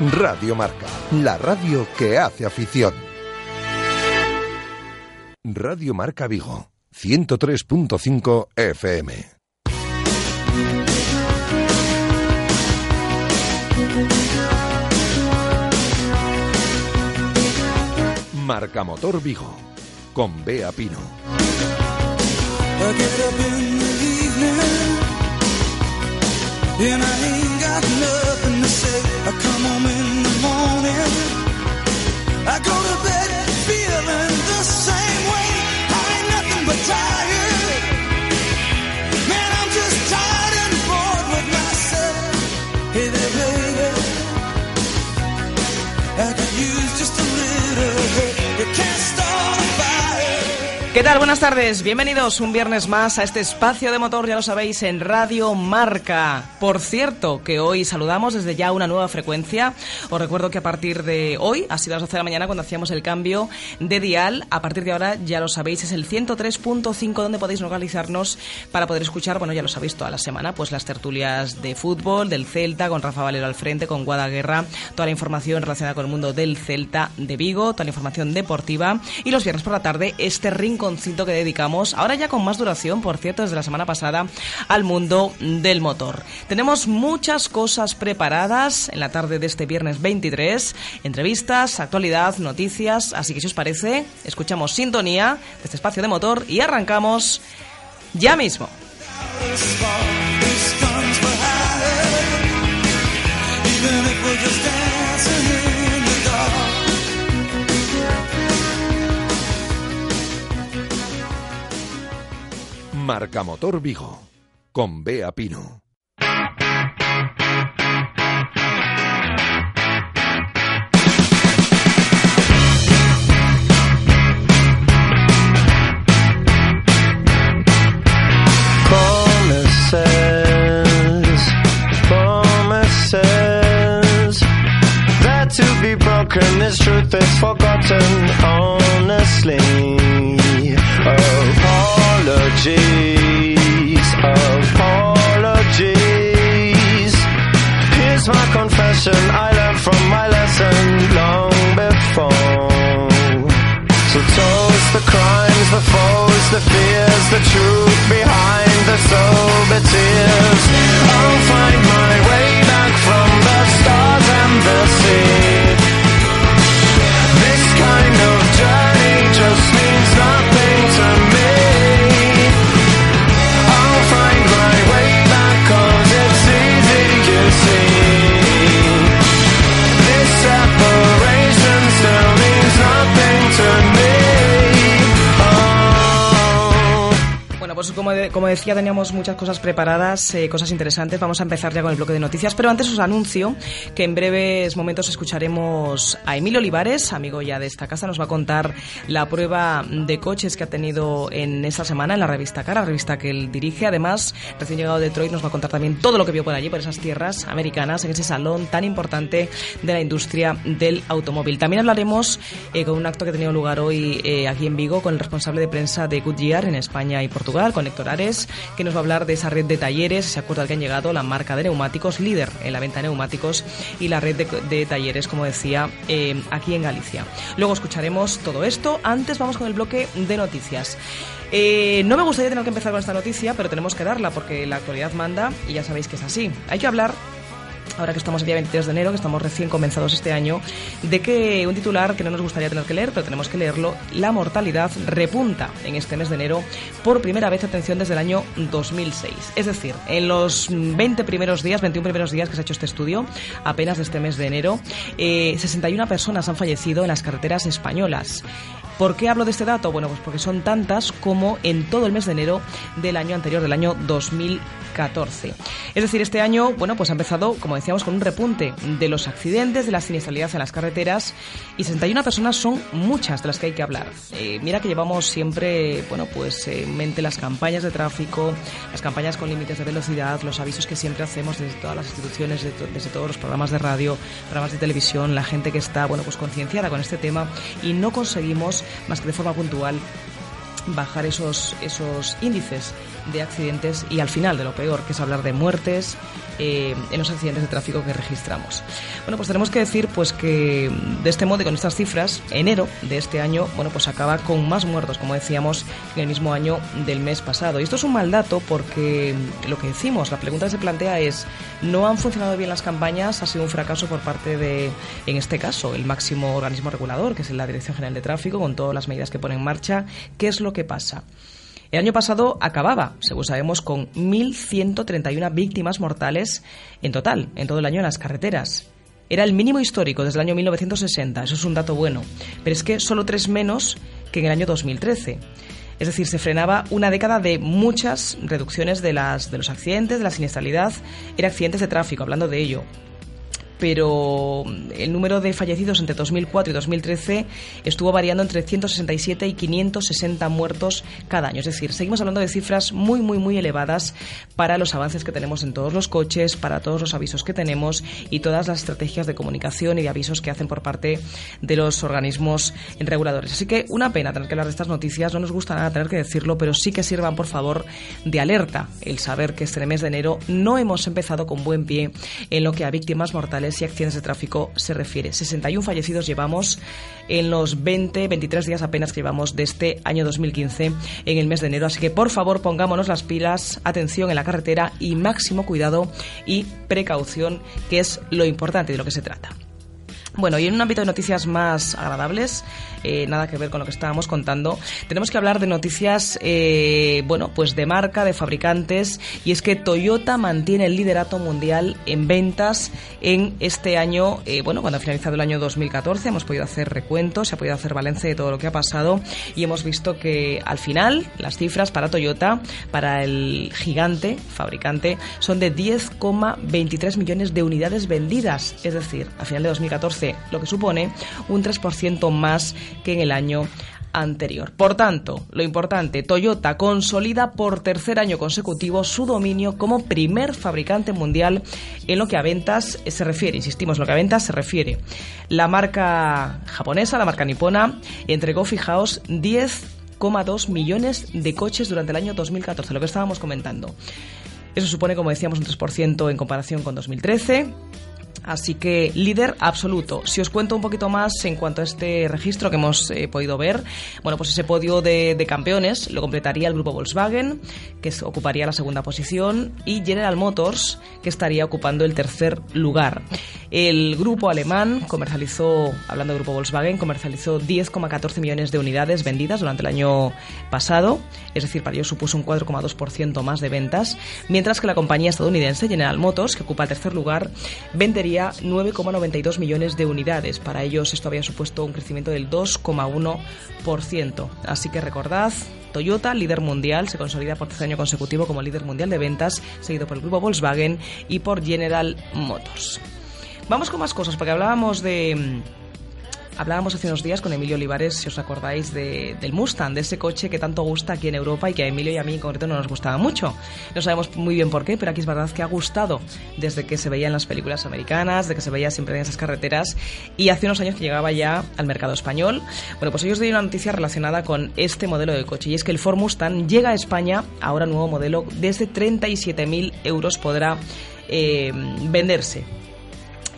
Radio Marca, la radio que hace afición. Radio Marca Vigo, 103.5 FM. Marca Motor Vigo, con Bea Pino. Home in the morning. I go to bed feeling the same way. I ain't nothing but tired. ¿Qué tal? Buenas tardes. Bienvenidos un viernes más a este espacio de motor, ya lo sabéis, en Radio Marca. Por cierto, que hoy saludamos desde ya una nueva frecuencia. Os recuerdo que a partir de hoy, ha sido a las 12 de la mañana cuando hacíamos el cambio de dial. A partir de ahora, ya lo sabéis, es el 103.5 donde podéis localizarnos para poder escuchar, bueno, ya lo sabéis, toda la semana, pues las tertulias de fútbol, del Celta, con Rafa Valero al frente, con Guadaguerra, toda la información relacionada con el mundo del Celta de Vigo, toda la información deportiva. Y los viernes por la tarde, este que dedicamos, ahora ya con más duración, por cierto, desde la semana pasada, al mundo del motor. Tenemos muchas cosas preparadas en la tarde de este viernes 23, entrevistas, actualidad, noticias, así que si os parece, escuchamos sintonía de este espacio de motor y arrancamos ya mismo. Marca Motor Vigo, con Bea Pino. Broken is truth is forgotten honestly. Apologies, the foes, the fears, the truth behind the sober tears. I'll find my way back from the stars and the sea. Como, de- como decía, teníamos muchas cosas preparadas, eh, cosas interesantes. Vamos a empezar ya con el bloque de noticias, pero antes os anuncio que en breves momentos escucharemos a Emilio Olivares, amigo ya de esta casa, nos va a contar la prueba de coches que ha tenido en esta semana en la revista Cara, revista que él dirige. Además, recién llegado de Detroit, nos va a contar también todo lo que vio por allí, por esas tierras americanas, en ese salón tan importante de la industria del automóvil. También hablaremos eh, con un acto que ha tenido lugar hoy eh, aquí en Vigo con el responsable de prensa de Goodyear en España y Portugal, con Que nos va a hablar de esa red de talleres, ese acuerdo al que han llegado, la marca de neumáticos, líder en la venta de neumáticos y la red de, de talleres, como decía, eh, aquí en Galicia. Luego escucharemos todo esto. Antes vamos con el bloque de noticias. Eh, no me gustaría tener que empezar con esta noticia, pero tenemos que darla porque la actualidad manda y ya sabéis que es así. Hay que hablar ahora que estamos el día 23 de enero, que estamos recién comenzados este año, de que un titular que no nos gustaría tener que leer, pero tenemos que leerlo, la mortalidad repunta en este mes de enero por primera vez, atención, desde el año 2006. Es decir, en los 20 primeros días, 21 primeros días que se ha hecho este estudio, apenas de este mes de enero, eh, 61 personas han fallecido en las carreteras españolas. ¿Por qué hablo de este dato? Bueno, pues porque son tantas como en todo el mes de enero del año anterior, del año 2014. Es decir, este año, bueno, pues ha empezado, como decíamos, con un repunte de los accidentes, de la siniestralidad en las carreteras y 61 personas son muchas de las que hay que hablar. Eh, mira que llevamos siempre, bueno, pues en mente las campañas de tráfico, las campañas con límites de velocidad, los avisos que siempre hacemos desde todas las instituciones, desde, desde todos los programas de radio, programas de televisión, la gente que está, bueno, pues concienciada con este tema y no conseguimos más que de forma puntual bajar esos, esos índices de accidentes y al final de lo peor, que es hablar de muertes eh, en los accidentes de tráfico que registramos. Bueno, pues tenemos que decir pues que de este modo y con estas cifras, enero de este año, bueno, pues acaba con más muertos, como decíamos, en el mismo año del mes pasado. Y esto es un mal dato porque lo que decimos, la pregunta que se plantea es, ¿no han funcionado bien las campañas? ¿Ha sido un fracaso por parte de, en este caso, el máximo organismo regulador, que es la Dirección General de Tráfico, con todas las medidas que pone en marcha? ¿Qué es lo que pasa? El año pasado acababa, según sabemos, con 1.131 víctimas mortales en total, en todo el año en las carreteras. Era el mínimo histórico desde el año 1960, eso es un dato bueno, pero es que solo tres menos que en el año 2013. Es decir, se frenaba una década de muchas reducciones de, las, de los accidentes, de la siniestralidad, en accidentes de tráfico, hablando de ello pero el número de fallecidos entre 2004 y 2013 estuvo variando entre 167 y 560 muertos cada año. Es decir, seguimos hablando de cifras muy, muy, muy elevadas para los avances que tenemos en todos los coches, para todos los avisos que tenemos y todas las estrategias de comunicación y de avisos que hacen por parte de los organismos reguladores. Así que una pena tener que hablar de estas noticias, no nos gusta nada tener que decirlo, pero sí que sirvan, por favor, de alerta el saber que este mes de enero no hemos empezado con buen pie en lo que a víctimas mortales y accidentes de tráfico se refiere. 61 fallecidos llevamos en los 20, 23 días apenas que llevamos de este año 2015 en el mes de enero. Así que por favor pongámonos las pilas, atención en la carretera y máximo cuidado y precaución, que es lo importante de lo que se trata. Bueno, y en un ámbito de noticias más agradables, eh, nada que ver con lo que estábamos contando, tenemos que hablar de noticias, eh, bueno, pues de marca, de fabricantes, y es que Toyota mantiene el liderato mundial en ventas en este año, eh, bueno, cuando ha finalizado el año 2014, hemos podido hacer recuentos, se ha podido hacer balance de todo lo que ha pasado, y hemos visto que al final las cifras para Toyota, para el gigante fabricante, son de 10,23 millones de unidades vendidas, es decir, al final de 2014 lo que supone un 3% más que en el año anterior. Por tanto, lo importante, Toyota consolida por tercer año consecutivo su dominio como primer fabricante mundial en lo que a ventas se refiere. Insistimos, lo que a ventas se refiere. La marca japonesa, la marca nipona, entregó, fijaos, 10,2 millones de coches durante el año 2014, lo que estábamos comentando. Eso supone, como decíamos, un 3% en comparación con 2013 Así que líder absoluto. Si os cuento un poquito más en cuanto a este registro que hemos eh, podido ver, bueno, pues ese podio de, campeones lo completaría el grupo Volkswagen, que ocuparía la segunda posición, y General Motors, que estaría ocupando el tercer lugar. El grupo alemán comercializó, hablando del grupo Volkswagen, comercializó 10,14 millones de unidades vendidas durante el año pasado, es decir, para ellos supuso un 4,2% más de ventas, mientras que la compañía estadounidense General Motors, que ocupa el tercer lugar, vendería 9,92 millones de unidades. Para ellos esto había supuesto un crecimiento del 2,1%. Así que recordad, Toyota, líder mundial, se consolida por tercer año consecutivo como líder mundial de ventas, seguido por el grupo Volkswagen y por General Motors. Vamos con más cosas, porque hablábamos de Hablábamos hace unos días con Emilio Olivares, si os acordáis, del Mustang, de ese coche que tanto gusta aquí en Europa y que a Emilio y a mí en concreto no nos gustaba mucho. No sabemos muy bien por qué, pero aquí es verdad que ha gustado desde que se veía en las películas americanas, de que se veía siempre en esas carreteras y hace unos años que llegaba ya al mercado español. Bueno, pues hoy os doy una noticia relacionada con este modelo de coche y es que el Ford Mustang llega a España, ahora nuevo modelo, desde 37.000 euros podrá eh, venderse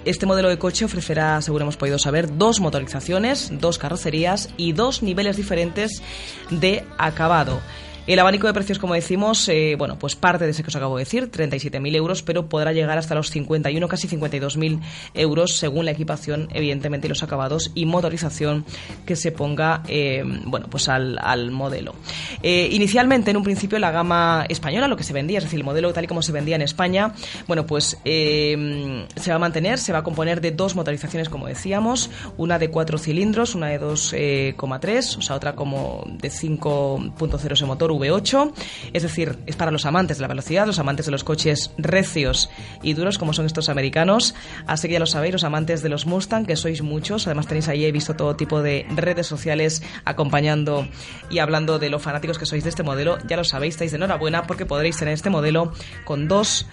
este modelo de coche ofrecerá, según hemos podido saber, dos motorizaciones, dos carrocerías y dos niveles diferentes de acabado. El abanico de precios, como decimos, eh, bueno, pues parte de ese que os acabo de decir, 37.000 euros, pero podrá llegar hasta los 51, casi 52.000 euros según la equipación, evidentemente, y los acabados y motorización que se ponga, eh, bueno, pues al, modelo. Eh, inicialmente, en un principio, la gama española, lo que se vendía, es decir, el modelo tal y como se vendía en España, bueno, pues se va a mantener, se va a componer de dos motorizaciones, como decíamos, una de cuatro cilindros, una de 2,3, o sea, otra como de 5.0 ese motor, V8, es decir, es para los amantes de la velocidad, los amantes de los coches recios y duros como son estos americanos, así que ya lo sabéis, los amantes de los Mustang, que sois muchos, además tenéis ahí, he visto todo tipo de redes sociales acompañando y hablando de lo fanáticos que sois de este modelo, ya lo sabéis, estáis de enhorabuena porque podréis tener este modelo con dos,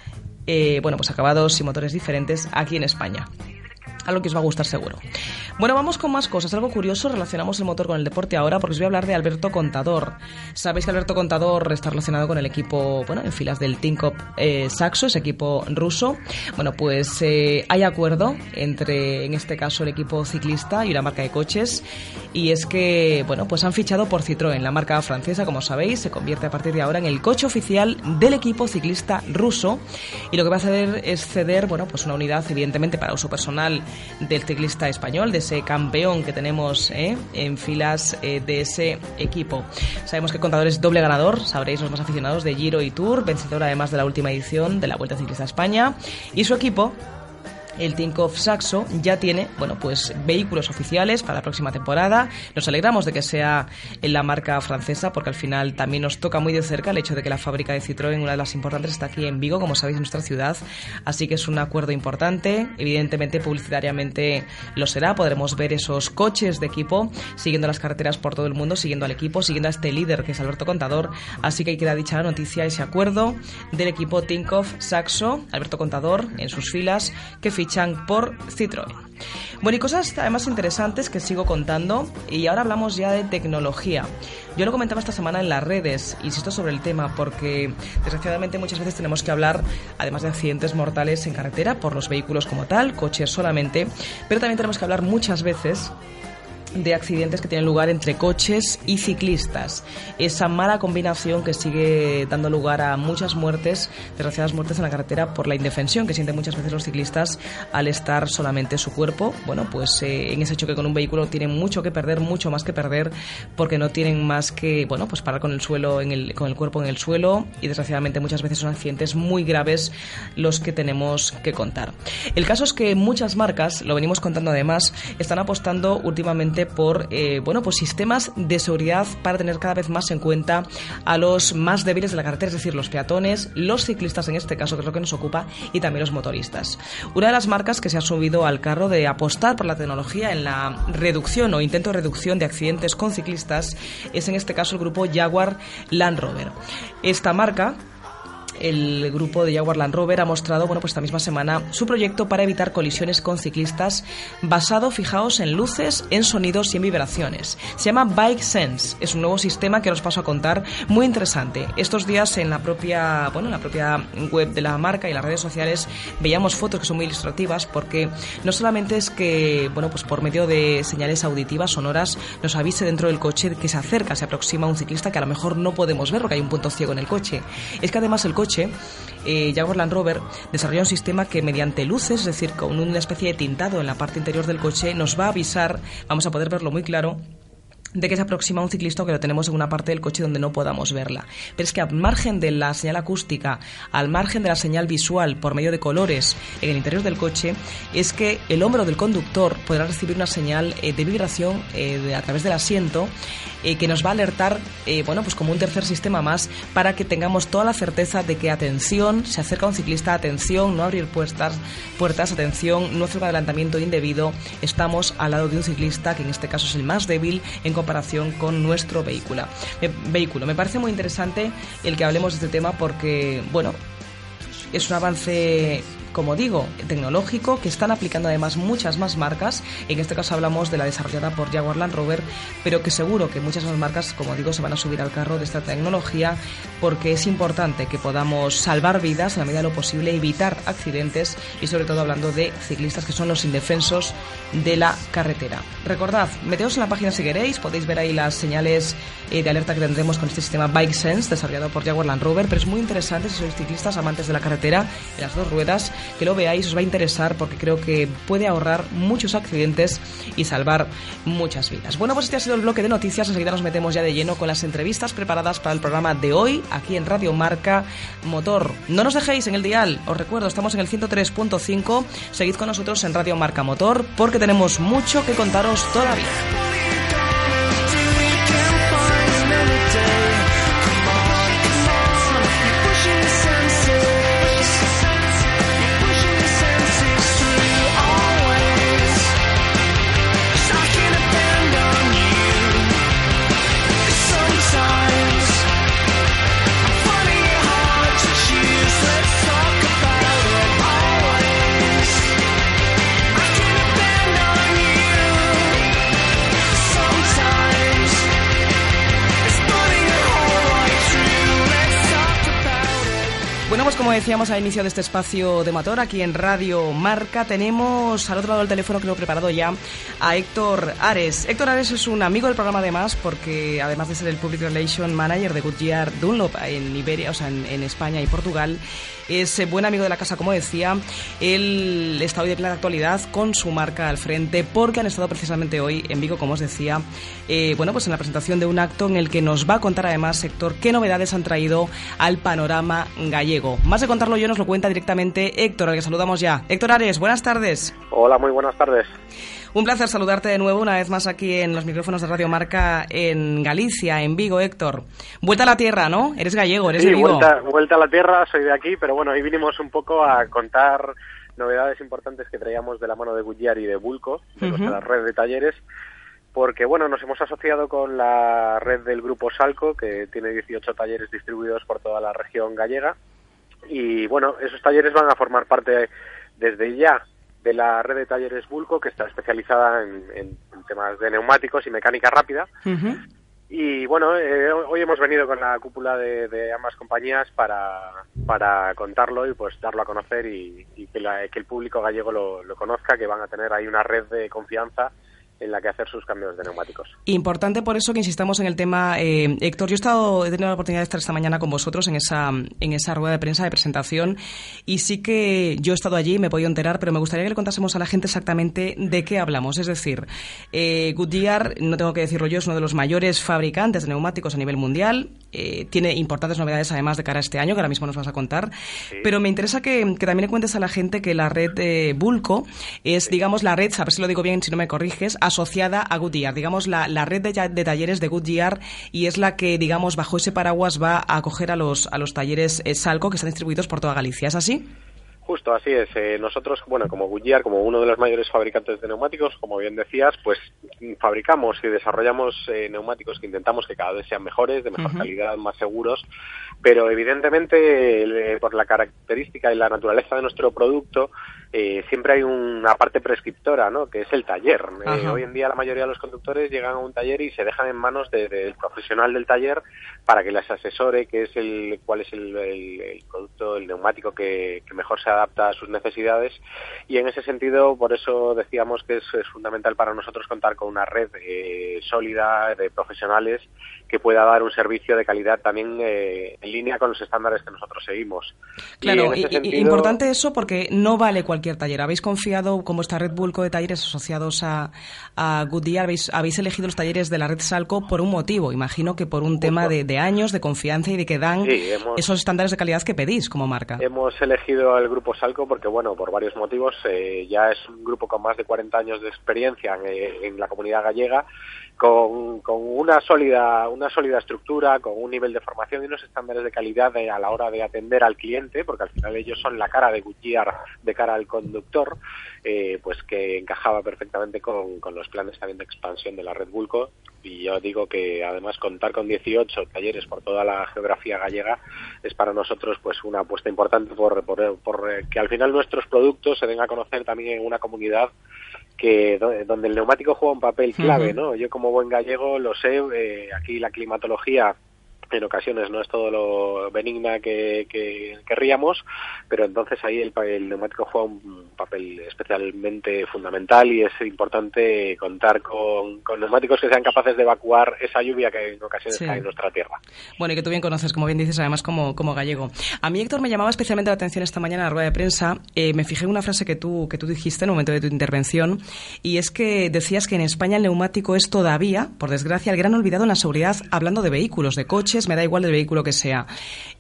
eh, bueno, pues acabados y motores diferentes aquí en España. Algo que os va a gustar seguro. Bueno, vamos con más cosas. Algo curioso, relacionamos el motor con el deporte ahora porque os voy a hablar de Alberto Contador. Sabéis que Alberto Contador está relacionado con el equipo, bueno, en filas del Tinkoff eh, Saxo, ese equipo ruso. Bueno, pues eh, hay acuerdo entre, en este caso, el equipo ciclista y una marca de coches. Y es que, bueno, pues han fichado por Citroën, la marca francesa, como sabéis, se convierte a partir de ahora en el coche oficial del equipo ciclista ruso. Y lo que va a hacer es ceder, bueno, pues una unidad, evidentemente, para uso personal del ciclista español, de ese campeón que tenemos ¿eh? en filas eh, de ese equipo. Sabemos que Contador es doble ganador, sabréis los más aficionados de Giro y Tour, vencedor además de la última edición de la Vuelta Ciclista a España. Y su equipo el Tinkoff Saxo ya tiene, bueno, pues vehículos oficiales para la próxima temporada. Nos alegramos de que sea en la marca francesa porque al final también nos toca muy de cerca el hecho de que la fábrica de Citroën, una de las importantes, está aquí en Vigo, como sabéis, en nuestra ciudad. Así que es un acuerdo importante. Evidentemente, publicitariamente lo será. Podremos ver esos coches de equipo siguiendo las carreteras por todo el mundo, siguiendo al equipo, siguiendo a este líder que es Alberto Contador. Así que hay que dar dicha noticia, ese acuerdo del equipo Tinkoff Saxo, Alberto Contador en sus filas, que fichan por Citroën. Bueno, y cosas además interesantes que sigo contando y ahora hablamos ya de tecnología. Yo lo comentaba esta semana en las redes, insisto sobre el tema, porque desgraciadamente muchas veces tenemos que hablar, además de accidentes mortales en carretera, por los vehículos como tal, coches solamente, pero también tenemos que hablar muchas veces de accidentes que tienen lugar entre coches y ciclistas. Esa mala combinación que sigue dando lugar a muchas muertes, desgraciadas muertes en la carretera por la indefensión que sienten muchas veces los ciclistas al estar solamente su cuerpo. Bueno, pues eh, en ese choque con un vehículo tienen mucho que perder, mucho más que perder, porque no tienen más que, bueno, pues parar con el suelo, en el, con el cuerpo en el suelo y desgraciadamente muchas veces son accidentes muy graves los que tenemos que contar. El caso es que muchas marcas, lo venimos contando además, están apostando últimamente por eh, bueno, pues sistemas de seguridad para tener cada vez más en cuenta a los más débiles de la carretera, es decir, los peatones, los ciclistas en este caso, que es lo que nos ocupa, y también los motoristas. Una de las marcas que se ha subido al carro de apostar por la tecnología en la reducción o intento de reducción de accidentes con ciclistas es en este caso el grupo Jaguar Land Rover. Esta marca el grupo de Jaguar Land Rover ha mostrado, bueno, pues esta misma semana su proyecto para evitar colisiones con ciclistas basado, fijaos, en luces, en sonidos y en vibraciones. Se llama Bike Sense. Es un nuevo sistema que os paso a contar, muy interesante. Estos días en la propia, bueno, en la propia web de la marca y las redes sociales veíamos fotos que son muy ilustrativas porque no solamente es que, bueno, pues por medio de señales auditivas, sonoras, nos avise dentro del coche que se acerca, se aproxima un ciclista que a lo mejor no podemos ver porque hay un punto ciego en el coche. Es que además el coche eh, Jaguar Land Rover desarrolla un sistema que mediante luces, es decir, con una especie de tintado en la parte interior del coche, nos va a avisar, vamos a poder verlo muy claro, de que se aproxima un ciclista o que lo tenemos en una parte del coche donde no podamos verla. Pero es que al margen de la señal acústica, al margen de la señal visual por medio de colores en el interior del coche, es que el hombro del conductor podrá recibir una señal eh, de vibración eh, a través del asiento eh, que nos va a alertar, bueno, pues como un tercer sistema más para que tengamos toda la certeza de que atención, se acerca un ciclista, atención, no abrir puertas, puertas, atención, no hacer un adelantamiento indebido, estamos al lado de un ciclista que en este caso es el más débil en comparación con nuestro vehículo. Me, vehículo. Me parece muy interesante el que hablemos de este tema porque, bueno, es un avance como digo, tecnológico que están aplicando además muchas más marcas. En este caso hablamos de la desarrollada por Jaguar Land Rover, pero que seguro que muchas más marcas, como digo, se van a subir al carro de esta tecnología porque es importante que podamos salvar vidas en la medida de lo posible, evitar accidentes y sobre todo hablando de ciclistas que son los indefensos de la carretera. Recordad, meteos en la página si queréis, podéis ver ahí las señales eh, de alerta que tendremos con este sistema Bike Sense desarrollado por Jaguar Land Rover, pero es muy interesante si sois ciclistas amantes de la carretera en las dos ruedas que lo veáis, os va a interesar porque creo que puede ahorrar muchos accidentes y salvar muchas vidas. Bueno, pues este ha sido el bloque de noticias. Enseguida nos metemos ya de lleno con las entrevistas preparadas para el programa de hoy aquí en Radio Marca Motor. No nos dejéis en el dial, os recuerdo, estamos en el 103.5. Seguid con nosotros en Radio Marca Motor porque tenemos mucho que contaros todavía. Como decíamos al inicio de este espacio de motor, aquí en Radio Marca, tenemos al otro lado del teléfono que lo he preparado ya a Héctor Ares. Héctor Ares es un amigo del programa además, porque además de ser el Public Relation Manager de Goodyear Dunlop en Iberia, o sea, en, España y Portugal, es eh, buen amigo de la casa, como decía. Él está hoy de plena actualidad con su marca al frente, porque han estado precisamente hoy en Vigo, como os decía, eh, bueno, pues en la presentación de un acto en el que nos va a contar además, Héctor, qué novedades han traído al panorama gallego. De contarlo yo nos lo cuenta directamente Héctor, al que saludamos ya. Héctor Ares, buenas tardes. Hola, muy buenas tardes. Un placer saludarte de nuevo una vez más aquí en los micrófonos de Radio Marca en Galicia, en Vigo, Héctor. Vuelta a la tierra, ¿no? Eres gallego, eres de Vigo. Vuelta, vuelta a la tierra, soy de aquí, pero bueno, hoy vinimos un poco a contar novedades importantes que traíamos de la mano de Goodyear y de Bulco, de nuestra red de talleres, porque bueno, nos hemos asociado con la red del grupo Salco, que tiene 18 talleres distribuidos por toda la región gallega, y bueno, esos talleres van a formar parte desde ya de la red de talleres Bulco, que está especializada en, temas de neumáticos y mecánica rápida. Y bueno, eh, hoy hemos venido con la cúpula de, ambas compañías para, para contarlo y pues darlo a conocer y, que, que, el público gallego lo, lo, conozca, que van a tener ahí una red de confianza en la que hacer sus cambios de neumáticos. Importante por eso que insistamos en el tema, eh, Héctor. Yo he, estado, he tenido la oportunidad de estar esta mañana con vosotros en esa, en esa rueda de prensa de presentación y sí que yo he estado allí, me he podido enterar, pero me gustaría que le contásemos a la gente exactamente de qué hablamos. Es decir, eh, Goodyear, no tengo que decirlo yo, es uno de los mayores fabricantes de neumáticos a nivel mundial. Eh, tiene importantes novedades además de cara a este año, que ahora mismo nos vas a contar. Pero me interesa que, también le cuentes a la gente que la red de Bulco es, digamos, la red, a ver si lo digo bien, si no me corriges, asociada a Goodyear, digamos la, la red de, de, talleres de Goodyear y es la que, digamos, bajo ese paraguas va a acoger a los, a los talleres eh, Salco que están distribuidos por toda Galicia. ¿Es así? Justo, así es. Eh, nosotros, bueno, como Goodyear, como uno de los mayores fabricantes de neumáticos, como bien decías, pues fabricamos y desarrollamos eh, neumáticos que intentamos que cada vez sean mejores, de mejor calidad, más seguros, pero evidentemente por la característica y la naturaleza de nuestro producto, eh, siempre hay una parte prescriptora, ¿no? Que es el taller. Eh, hoy en día la mayoría de los conductores llegan a un taller y se dejan en manos del profesional del taller para que les asesore qué es el, cuál es el, producto, el neumático que, mejor se adapta a sus necesidades. Y en ese sentido, por eso decíamos que es, fundamental para nosotros contar con una red eh, sólida de profesionales que pueda dar un servicio de calidad también en línea con los estándares que nosotros seguimos. Claro, y, importante eso porque no vale cualquier taller. ¿Habéis confiado, como está Red Bulco de talleres asociados a, a Goodyear, habéis, habéis elegido los talleres de la red Salco por un motivo? Imagino que por un tema de, años, de confianza y de que dan esos estándares de calidad que pedís como marca. Hemos elegido al grupo Salco porque, bueno, por varios motivos, eh, ya es un grupo con más de 40 años de experiencia en, en la comunidad gallega con, con, una sólida una sólida estructura, con un nivel de formación y unos estándares de calidad a la hora de atender al cliente, porque al final ellos son la cara de Goodyear de cara al conductor, eh, pues que encajaba perfectamente con, con, los planes también de expansión de la Red Bulco. Y yo digo que además contar con 18 talleres por toda la geografía gallega es para nosotros pues una apuesta importante por, por, por que al final nuestros productos se den a conocer también en una comunidad que donde el neumático juega un papel clave, ¿no? Yo como buen gallego lo sé, eh, aquí la climatología en ocasiones no es todo lo benigna que, querríamos, pero entonces ahí el, el, neumático juega un papel especialmente fundamental y es importante contar con, neumáticos que sean capaces de evacuar esa lluvia que en ocasiones cae en nuestra tierra. Bueno, y que tú bien conoces, como bien dices, además como, como gallego. A mí, Héctor, me llamaba especialmente la atención esta mañana en la rueda de prensa. Eh, me fijé en una frase que tú, que tú dijiste en el momento de tu intervención, y es que decías que en España el neumático es todavía, por desgracia, el gran olvidado en la seguridad, hablando de vehículos, de coches, me da igual el vehículo que sea.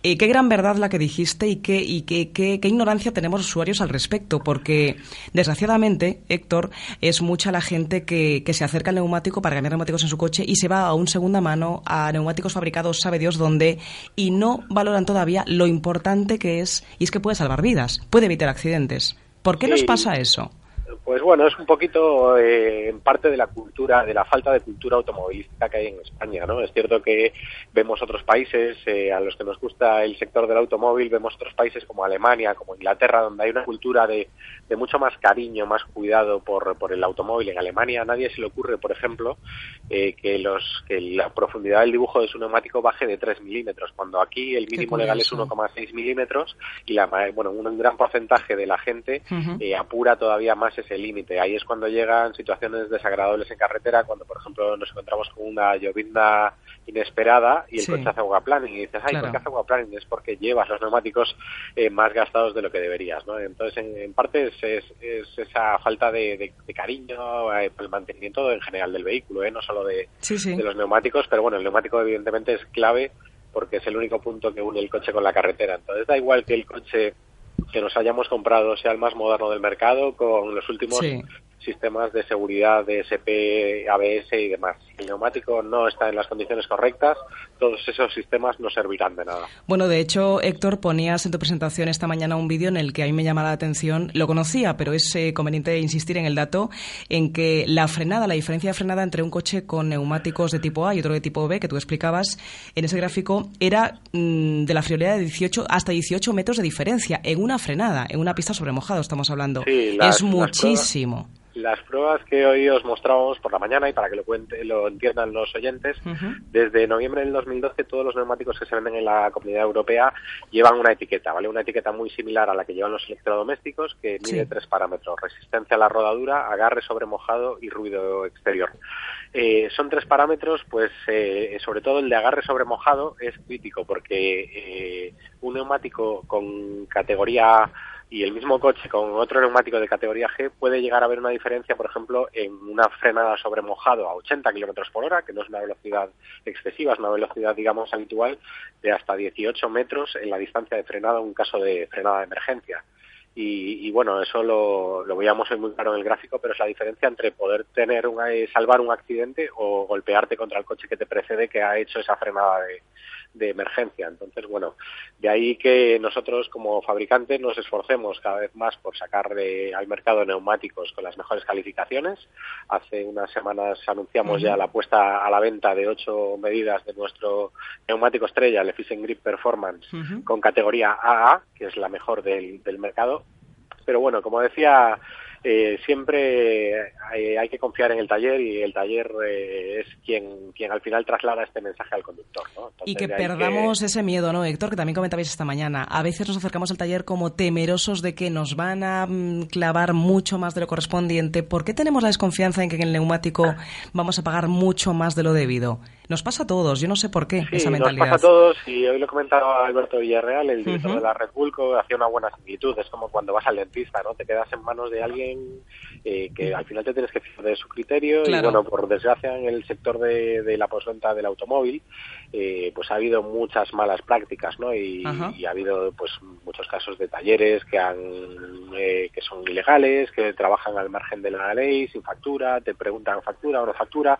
Eh, qué gran verdad la que dijiste y, qué, y qué, qué, ignorancia tenemos los usuarios al respecto, porque desgraciadamente, Héctor, es mucha la gente que, que se acerca al neumático para cambiar neumáticos en su coche y se va a un segunda mano a neumáticos fabricados, sabe Dios dónde, y no valoran todavía lo importante que es, y es que puede salvar vidas, puede evitar accidentes. ¿Por qué nos pasa eso? Pues bueno, es un poquito eh, en parte de la cultura, de la falta de cultura automovilística que hay en España, ¿no? Es cierto que vemos otros países eh, a los que nos gusta el sector del automóvil, vemos otros países como Alemania, como Inglaterra, donde hay una cultura de, de mucho más cariño, más cuidado por, por el automóvil. En Alemania a nadie se le ocurre, por ejemplo, eh, que, los, que la profundidad del dibujo de su neumático baje de 3 milímetros, cuando aquí el mínimo legal es 1,6 milímetros y la, bueno, un gran porcentaje de la gente eh, apura todavía más ese límite. Ahí es cuando llegan situaciones desagradables en carretera, cuando por ejemplo nos encontramos con una llovizna inesperada y el coche hace planning y dices, ay, ¿por qué hace planning? Es porque llevas los neumáticos eh, más gastados de lo que deberías, ¿no? Entonces, en, parte es, es, esa falta de, cariño, eh, el mantenimiento en general del vehículo, ¿eh? no solo de, de los neumáticos, pero bueno, el neumático evidentemente es clave porque es el único punto que une el coche con la carretera. Entonces da igual que el coche que nos hayamos comprado sea el más moderno del mercado, con los últimos sistemas de seguridad de SP, ABS y demás. El neumático no está en las condiciones correctas, todos esos sistemas no servirán de nada. Bueno, de hecho, Héctor, ponías en tu presentación esta mañana un vídeo en el que a mí me llama la atención, lo conocía, pero es eh, conveniente insistir en el dato, en que la frenada, la diferencia de frenada entre un coche con neumáticos de tipo A y otro de tipo B, que tú explicabas en ese gráfico, era mm, de la friolera de 18 hasta 18 metros de diferencia en una frenada, en una pista sobre mojado, estamos hablando. es muchísimo las pruebas que hoy os mostramos por la mañana y para que lo, cuente, lo entiendan los oyentes, desde noviembre del 2012 todos los neumáticos que se venden en la Comunidad Europea llevan una etiqueta, ¿vale? Una etiqueta muy similar a la que llevan los electrodomésticos que mide tres parámetros, resistencia a la rodadura, agarre sobre mojado y ruido exterior. Eh, son tres parámetros, pues eh, sobre todo el de agarre sobre mojado es crítico porque eh, un neumático con categoría y el mismo coche con otro neumático de categoría G puede llegar a haber una diferencia, por ejemplo, en una frenada sobre mojado a 80 kilómetros por hora, que no es una velocidad excesiva, es una velocidad, digamos, habitual de hasta 18 metros en la distancia de frenada en un caso de frenada de emergencia. Y, bueno, eso lo, lo veíamos muy claro en el gráfico, pero es la diferencia entre poder tener una, eh, salvar un accidente o golpearte contra el coche que te precede que ha hecho esa frenada de, de emergencia. Entonces, bueno, de ahí que nosotros como fabricantes nos esforcemos cada vez más por sacar al mercado neumáticos con las mejores calificaciones. Hace unas semanas anunciamos ya la puesta a la venta de ocho medidas de nuestro neumático estrella, el Efficient Grip Performance, con categoría AA, que es la mejor del, del mercado. Pero bueno, como decía eh, siempre hay, que confiar en el taller y el taller eh, es quien, quien al final traslada este mensaje al conductor. y que perdamos ese miedo, ¿no, Héctor? Que también comentabais esta mañana. A veces nos acercamos al taller como temerosos de que nos van a mm, clavar mucho más de lo correspondiente. ¿Por qué tenemos la desconfianza en que en el neumático vamos a pagar mucho más de lo debido? Nos pasa a todos, yo no sé por qué esa mentalidad. Nos pasa a todos y hoy lo comentaba Alberto Villarreal, el director de la Red Bull, hacía una buena similitud. Es como cuando vas al dentista, ¿no? Te quedas en manos de alguien in eh, que al final te tienes que fijar de su criterio y bueno, por desgracia en el sector de, de la posventa del automóvil eh, pues ha habido muchas malas prácticas, ¿no? Y, ha habido pues muchos casos de talleres que han eh, que son ilegales, que trabajan al margen de la ley, sin factura, te preguntan factura o no factura.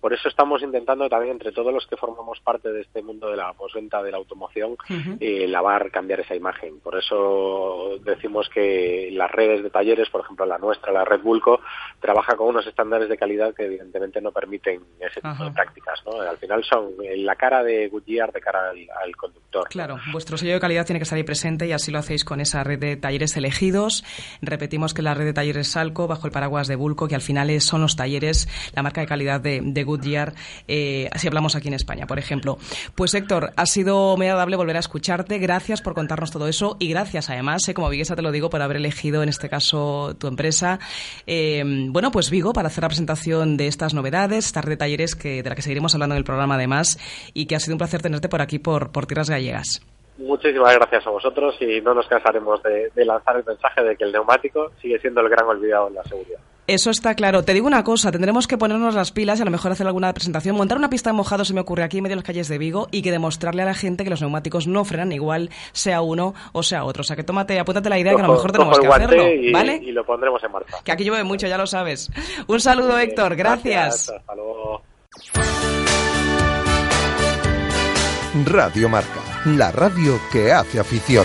Por eso estamos intentando también entre todos los que formamos parte de este mundo de la posventa de la automoción eh, lavar, cambiar esa imagen. Por eso decimos que las redes de talleres, por ejemplo la nuestra, la Red Bulco, trabaja con unos estándares de calidad que evidentemente no permiten ese tipo de prácticas, ¿no? Al final son la cara de Goodyear de cara al, conductor. Claro, vuestro sello de calidad tiene que estar ahí presente y así lo hacéis con esa red de talleres elegidos. Repetimos que la red de talleres Salco, bajo el paraguas de Bulco, que al final son los talleres, la marca de calidad de, Goodyear, eh, así hablamos aquí en España, por ejemplo. Pues Héctor, ha sido muy agradable volver a escucharte. Gracias por contarnos todo eso y gracias además, eh, como Viguesa te lo digo, por haber elegido en este caso tu empresa. Eh, bueno, pues Vigo, para hacer la presentación de estas novedades, red de talleres que, de la que seguiremos hablando en el programa además y que ha sido un placer tenerte por aquí, por, por Tierras Gallegas. Muchísimas gracias a vosotros y no nos cansaremos de, lanzar el mensaje de que el neumático sigue siendo el gran olvidado en la seguridad. Eso está claro. Te digo una cosa, tendremos que ponernos las pilas y a lo mejor hacer alguna presentación, montar una pista de mojado se me ocurre aquí en medio de las calles de Vigo y que demostrarle a la gente que los neumáticos no frenan igual sea uno o sea otro. O sea que tómate, apúntate la idea que a lo mejor tenemos que hacerlo, ¿vale? Y lo pondremos en marcha. Que aquí llueve mucho, ya lo sabes. Un saludo, Héctor. Gracias. Hasta luego. Radio Marca, la radio que hace afición.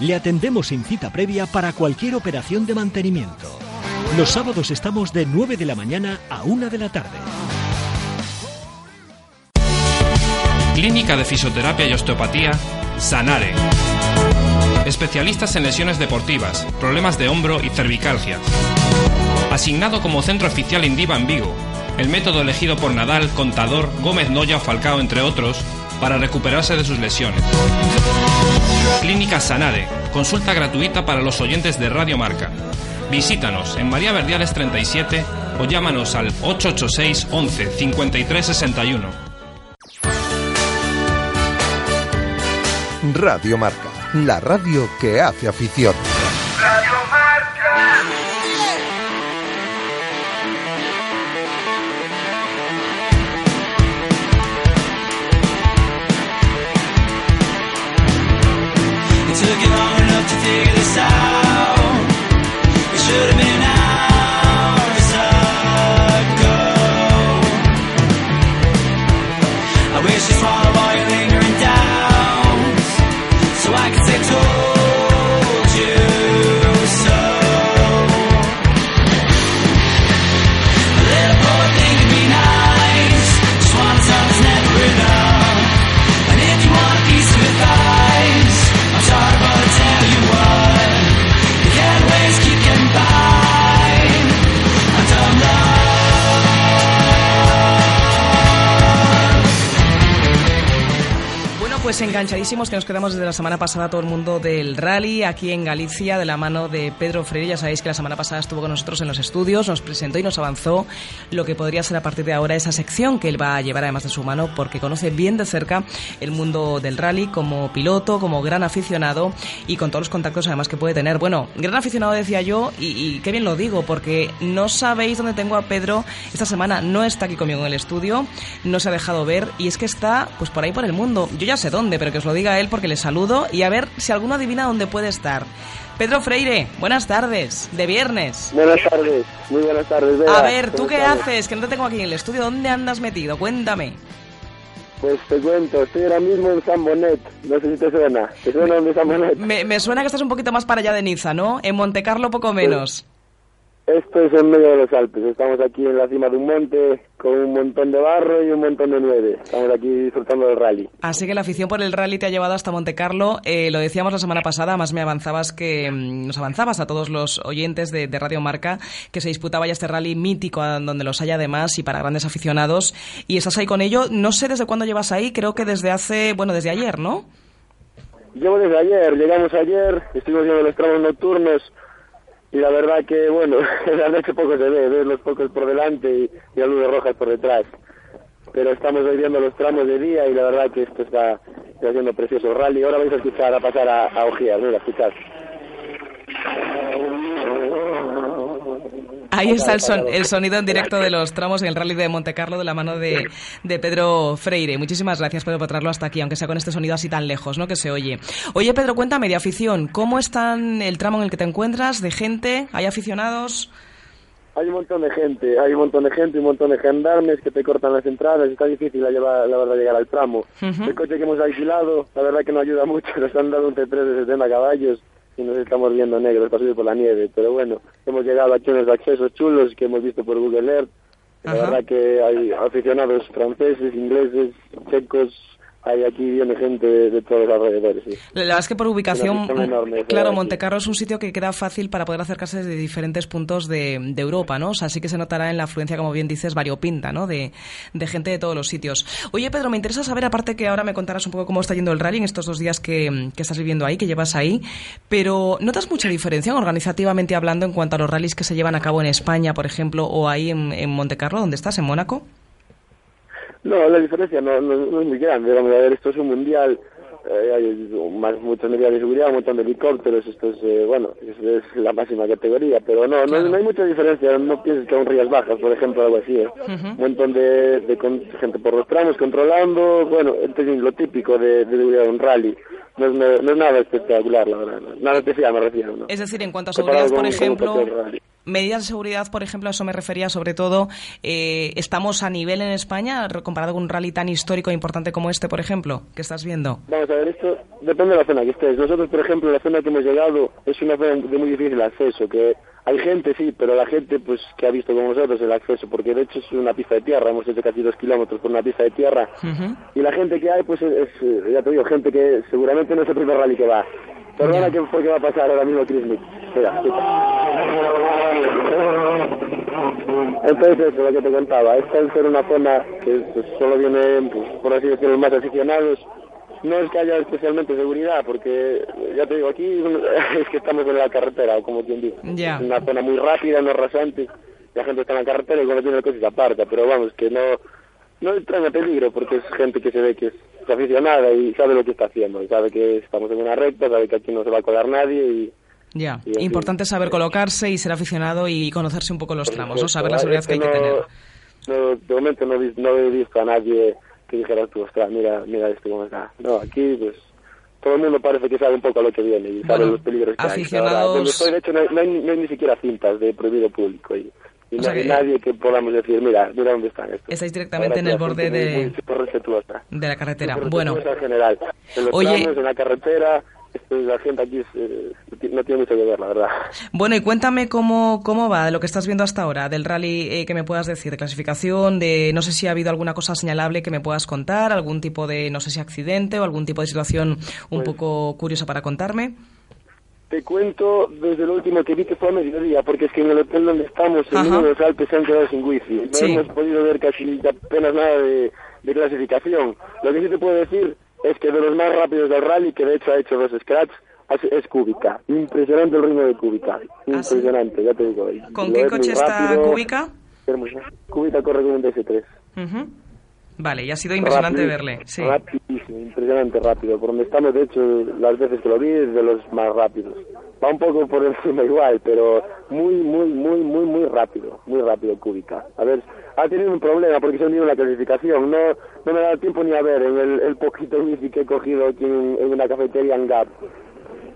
Le atendemos sin cita previa para cualquier operación de mantenimiento. Los sábados estamos de 9 de la mañana a 1 de la tarde. Clínica de Fisioterapia y Osteopatía, Sanare. Especialistas en lesiones deportivas, problemas de hombro y cervicalgia. Asignado como centro oficial Indiva en Vigo, el método elegido por Nadal, Contador, Gómez Noya o Falcao, entre otros, para recuperarse de sus lesiones. Clínica Sanare, consulta gratuita para los oyentes de Radio Marca. Visítanos en María Verdiales 37 o llámanos al 886 11 53 61. Radio Marca, la radio que hace afición. Enganchadísimos que nos quedamos desde la semana pasada todo el mundo del rally aquí en Galicia de la mano de Pedro Freire. Ya sabéis que la semana pasada estuvo con nosotros en los estudios, nos presentó y nos avanzó lo que podría ser a partir de ahora esa sección que él va a llevar además de su mano porque conoce bien de cerca el mundo del rally como piloto, como gran aficionado y con todos los contactos además que puede tener. Bueno, gran aficionado decía yo y, qué bien lo digo porque no sabéis dónde tengo a Pedro esta semana. No está aquí conmigo en el estudio, no se ha dejado ver y es que está pues por ahí por el mundo. Yo ya sé dónde, pero que os lo diga él porque le saludo y a ver si alguno adivina dónde puede estar. Pedro Freire, buenas tardes, de viernes. Buenas tardes, muy buenas tardes. A ver, ¿tú qué tardes. haces? Que no te tengo aquí en el estudio. ¿Dónde andas metido? Cuéntame. Pues te cuento, estoy ahora mismo en San Bonet, no sé si te suena. ¿Te suena dónde es San Bonet? Me, me suena que estás un poquito más para allá de Niza, ¿no? En Montecarlo poco menos. Esto es en medio de los Alpes, estamos aquí en la cima de un monte con un montón de barro y un montón de nieve. Estamos aquí disfrutando del rally. Así que la afición por el rally te ha llevado hasta Montecarlo. Eh, lo decíamos la semana pasada, más me avanzabas que mm, nos avanzabas a todos los oyentes de, de Radio Marca que se disputaba ya este rally mítico, donde los hay además y para grandes aficionados. Y estás ahí con ello. No sé desde cuándo llevas ahí, creo que desde hace, bueno, desde ayer, ¿no? Llevo desde ayer, llegamos ayer, estuvimos viendo los tramos nocturnos y la verdad que, bueno, la noche poco se ve, ves los pocos por delante y, las luces rojas por detrás. Pero estamos hoy viendo los tramos de día y la verdad que esto está, siendo precioso. Rally, ahora vais a escuchar, a pasar a, a Ojías, mira, escuchad. Ahí está el, son- el sonido en directo de los tramos en el rally de Montecarlo de la mano de, de Pedro Freire. Muchísimas gracias, Pedro, por traerlo hasta aquí, aunque sea con este sonido así tan lejos, ¿no? Que se oye. Oye, Pedro, cuéntame de afición. ¿Cómo está el tramo en el que te encuentras? ¿De gente? ¿Hay aficionados? Hay un montón de gente, hay un montón de gente, un montón de gendarmes que te cortan las entradas, está difícil la, lleva- la verdad llegar al tramo. El coche que hemos alquilado, la verdad que no ayuda mucho, nos han dado un T3 de 70 caballos y nos estamos viendo negros para subir por la nieve, pero bueno, hemos llegado a chones de acceso chulos que hemos visto por Google Earth. La Ajá. verdad que hay aficionados franceses, ingleses, checos, hay aquí viene gente de, de todos los alrededores. sí. La verdad es que por ubicación, enorme, claro, ¿verdad? Montecarlo es un sitio que queda fácil para poder acercarse desde diferentes puntos de, de Europa, ¿no? O sea, sí que se notará en la afluencia, como bien dices, variopinta, ¿no? De, de gente de todos los sitios. Oye, Pedro, me interesa saber, aparte que ahora me contarás un poco cómo está yendo el rally en estos dos días que, que estás viviendo ahí, que llevas ahí, pero ¿notas mucha diferencia organizativamente hablando en cuanto a los rallies que se llevan a cabo en España, por ejemplo, o ahí en, en Montecarlo, donde estás, en Mónaco? No, la diferencia no, no, no es muy grande. Vamos a ver, esto es un mundial. eh, hay más, muchas medidas de seguridad, un montón de helicópteros, esto es, eh, bueno, es, es la máxima categoría, pero no, no, no hay mucha diferencia, no pienses que aún Rías Bajas, por ejemplo, algo así, ¿eh? un montón de, de con- gente por los tramos controlando, bueno, entonces lo típico de, un rally, no es, no, no es nada espectacular, la verdad, nada especial me refiero, ¿no? Es decir, en cuanto a seguridad, por ejemplo. Medidas de seguridad, por ejemplo, a eso me refería sobre todo, eh, ¿estamos a nivel en España comparado con un rally tan histórico e importante como este, por ejemplo, que estás viendo? Vamos a ver, esto depende de la zona que estés. Nosotros, por ejemplo, la zona que hemos llegado es una zona de muy difícil acceso, que hay gente, sí, pero la gente pues que ha visto como nosotros el acceso, porque de hecho es una pista de tierra, hemos hecho casi dos kilómetros por una pista de tierra, y la gente que hay, pues es, ya te digo, gente que seguramente no es el primer rally que va. Perdona que porque va a pasar ahora mismo Chris Nick. Escucha. Entonces eso, lo que te contaba, esta al ser una zona que pues, solo vienen, pues, por así decirlo, más aficionados, no es que haya especialmente seguridad, porque ya te digo, aquí es que estamos en la carretera, como quien dice. Es una zona muy rápida, no rasante, la gente está en la carretera y cuando tiene el coche se aparta, pero vamos, que no, no entra en peligro, porque es gente que se ve que es aficionada y sabe lo que está haciendo, y sabe que estamos en una recta, sabe que aquí no se va a colar nadie y... Ya, Y así. importante saber colocarse y ser aficionado y conocerse un poco los tramos, ¿no? Por Saber la seguridad que hay que no- tener. no, de momento no, no he visto a nadie que dijera tú, ostras, mira, mira esto cómo está. No, aquí pues todo el mundo parece que sabe un poco a lo que viene y sabe los peligros que hay. aficionados- de hecho, no hay, no hay- no hay ni siquiera cintas de prohibido público y, y O no sea hay que- nadie que podamos decir, mira, mira dónde están estos. Estáis directamente en el borde de-. De la carretera. Bueno, respetuosa en general. En los Oye- en la carretera, esto, la gente aquí eh, no tiene mucho que ver, la verdad. bueno, y cuéntame cómo, cómo va de lo que estás viendo hasta ahora, del rally eh, que me puedas decir, de clasificación, de no sé si ha habido alguna cosa señalable que me puedas contar, algún tipo de, no sé si accidente o algún tipo de situación un Pues- poco curiosa para contarme. Te cuento desde lo último que vi que fue a mediodía, porque es que en el hotel donde estamos, en uno de los Alpes se han quedado sin wifi. No Sí. hemos podido ver casi apenas nada de, de clasificación. Lo que sí te puedo decir es que de los más rápidos del rally, que de hecho ha hecho dos scratch, es, Kubica. Impresionante el ritmo de Kubica. Impresionante, ya te digo. Ah, ¿Con Lo qué coche está? Hermoso. Kubica corre con un DS3. Ujú. Vale, y ha sido impresionante Rápido- verle. Sí. Rapidísimo, impresionante rápido. Por donde estamos, de hecho, las veces que lo vi es de los más rápidos. Va un poco por encima igual, pero muy, muy, muy, muy, muy rápido. Muy rápido Kubica. A ver, ha tenido un problema porque se ha unido en la clasificación. No, no me ha dado tiempo ni a ver en el, el poquito bici que he cogido aquí en, en una cafetería en Gap.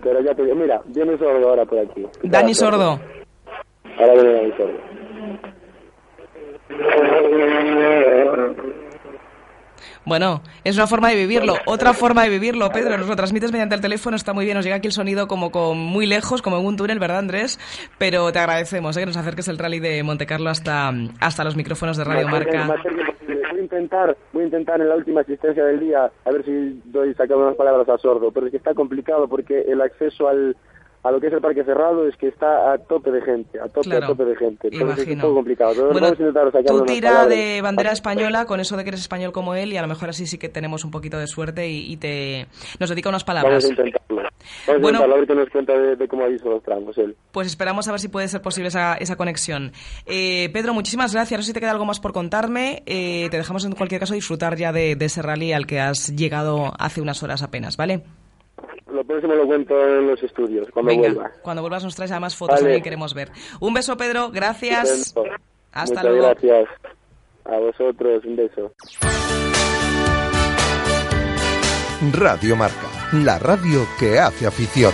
Pero ya te digo, mira, viene sordo ahora por aquí. Dani Sordo. Ahora viene Dani sordo. Bueno, es una forma de vivirlo. Otra forma de vivirlo, Pedro, nos lo transmites mediante el teléfono, está muy bien, nos llega aquí el sonido como con muy lejos, como en un túnel, ¿verdad, Andrés? Pero te agradecemos ¿eh? que nos acerques el rally de Monte Carlo hasta, hasta los micrófonos de Radio Marca. Voy a intentar, voy a intentar en la última asistencia del día a ver si doy sacando unas palabras a sordo, pero es que está complicado porque el acceso al a lo que es el parque cerrado es que está a tope de gente, a tope, Claro, a tope de gente. Entonces es Imagino. poco complicado. Bueno, vamos a tú tira de bandera española con eso de que eres español como él y a lo mejor así sí que tenemos un poquito de suerte y, y te nos dedica unas Vamos palabras. a intentarlo. Vamos a Bueno. intentarlo, a ver qué nos cuenta de, de cómo ha visto los tramos él. Pues esperamos a ver si puede ser posible esa, esa conexión. Eh, Pedro, muchísimas gracias. No sé si te queda algo más por contarme. Eh, te dejamos en cualquier caso disfrutar ya de, de ese rally al que has llegado hace unas horas apenas, ¿vale? Lo próximo lo cuento en los estudios, cuando Venga, vuelva. cuando vuelvas nos traes además fotos Vale. también queremos ver. Un beso, Pedro. Gracias. Hasta Muchas luego. gracias. A vosotros, un beso. Radio Marca, la radio que hace afición.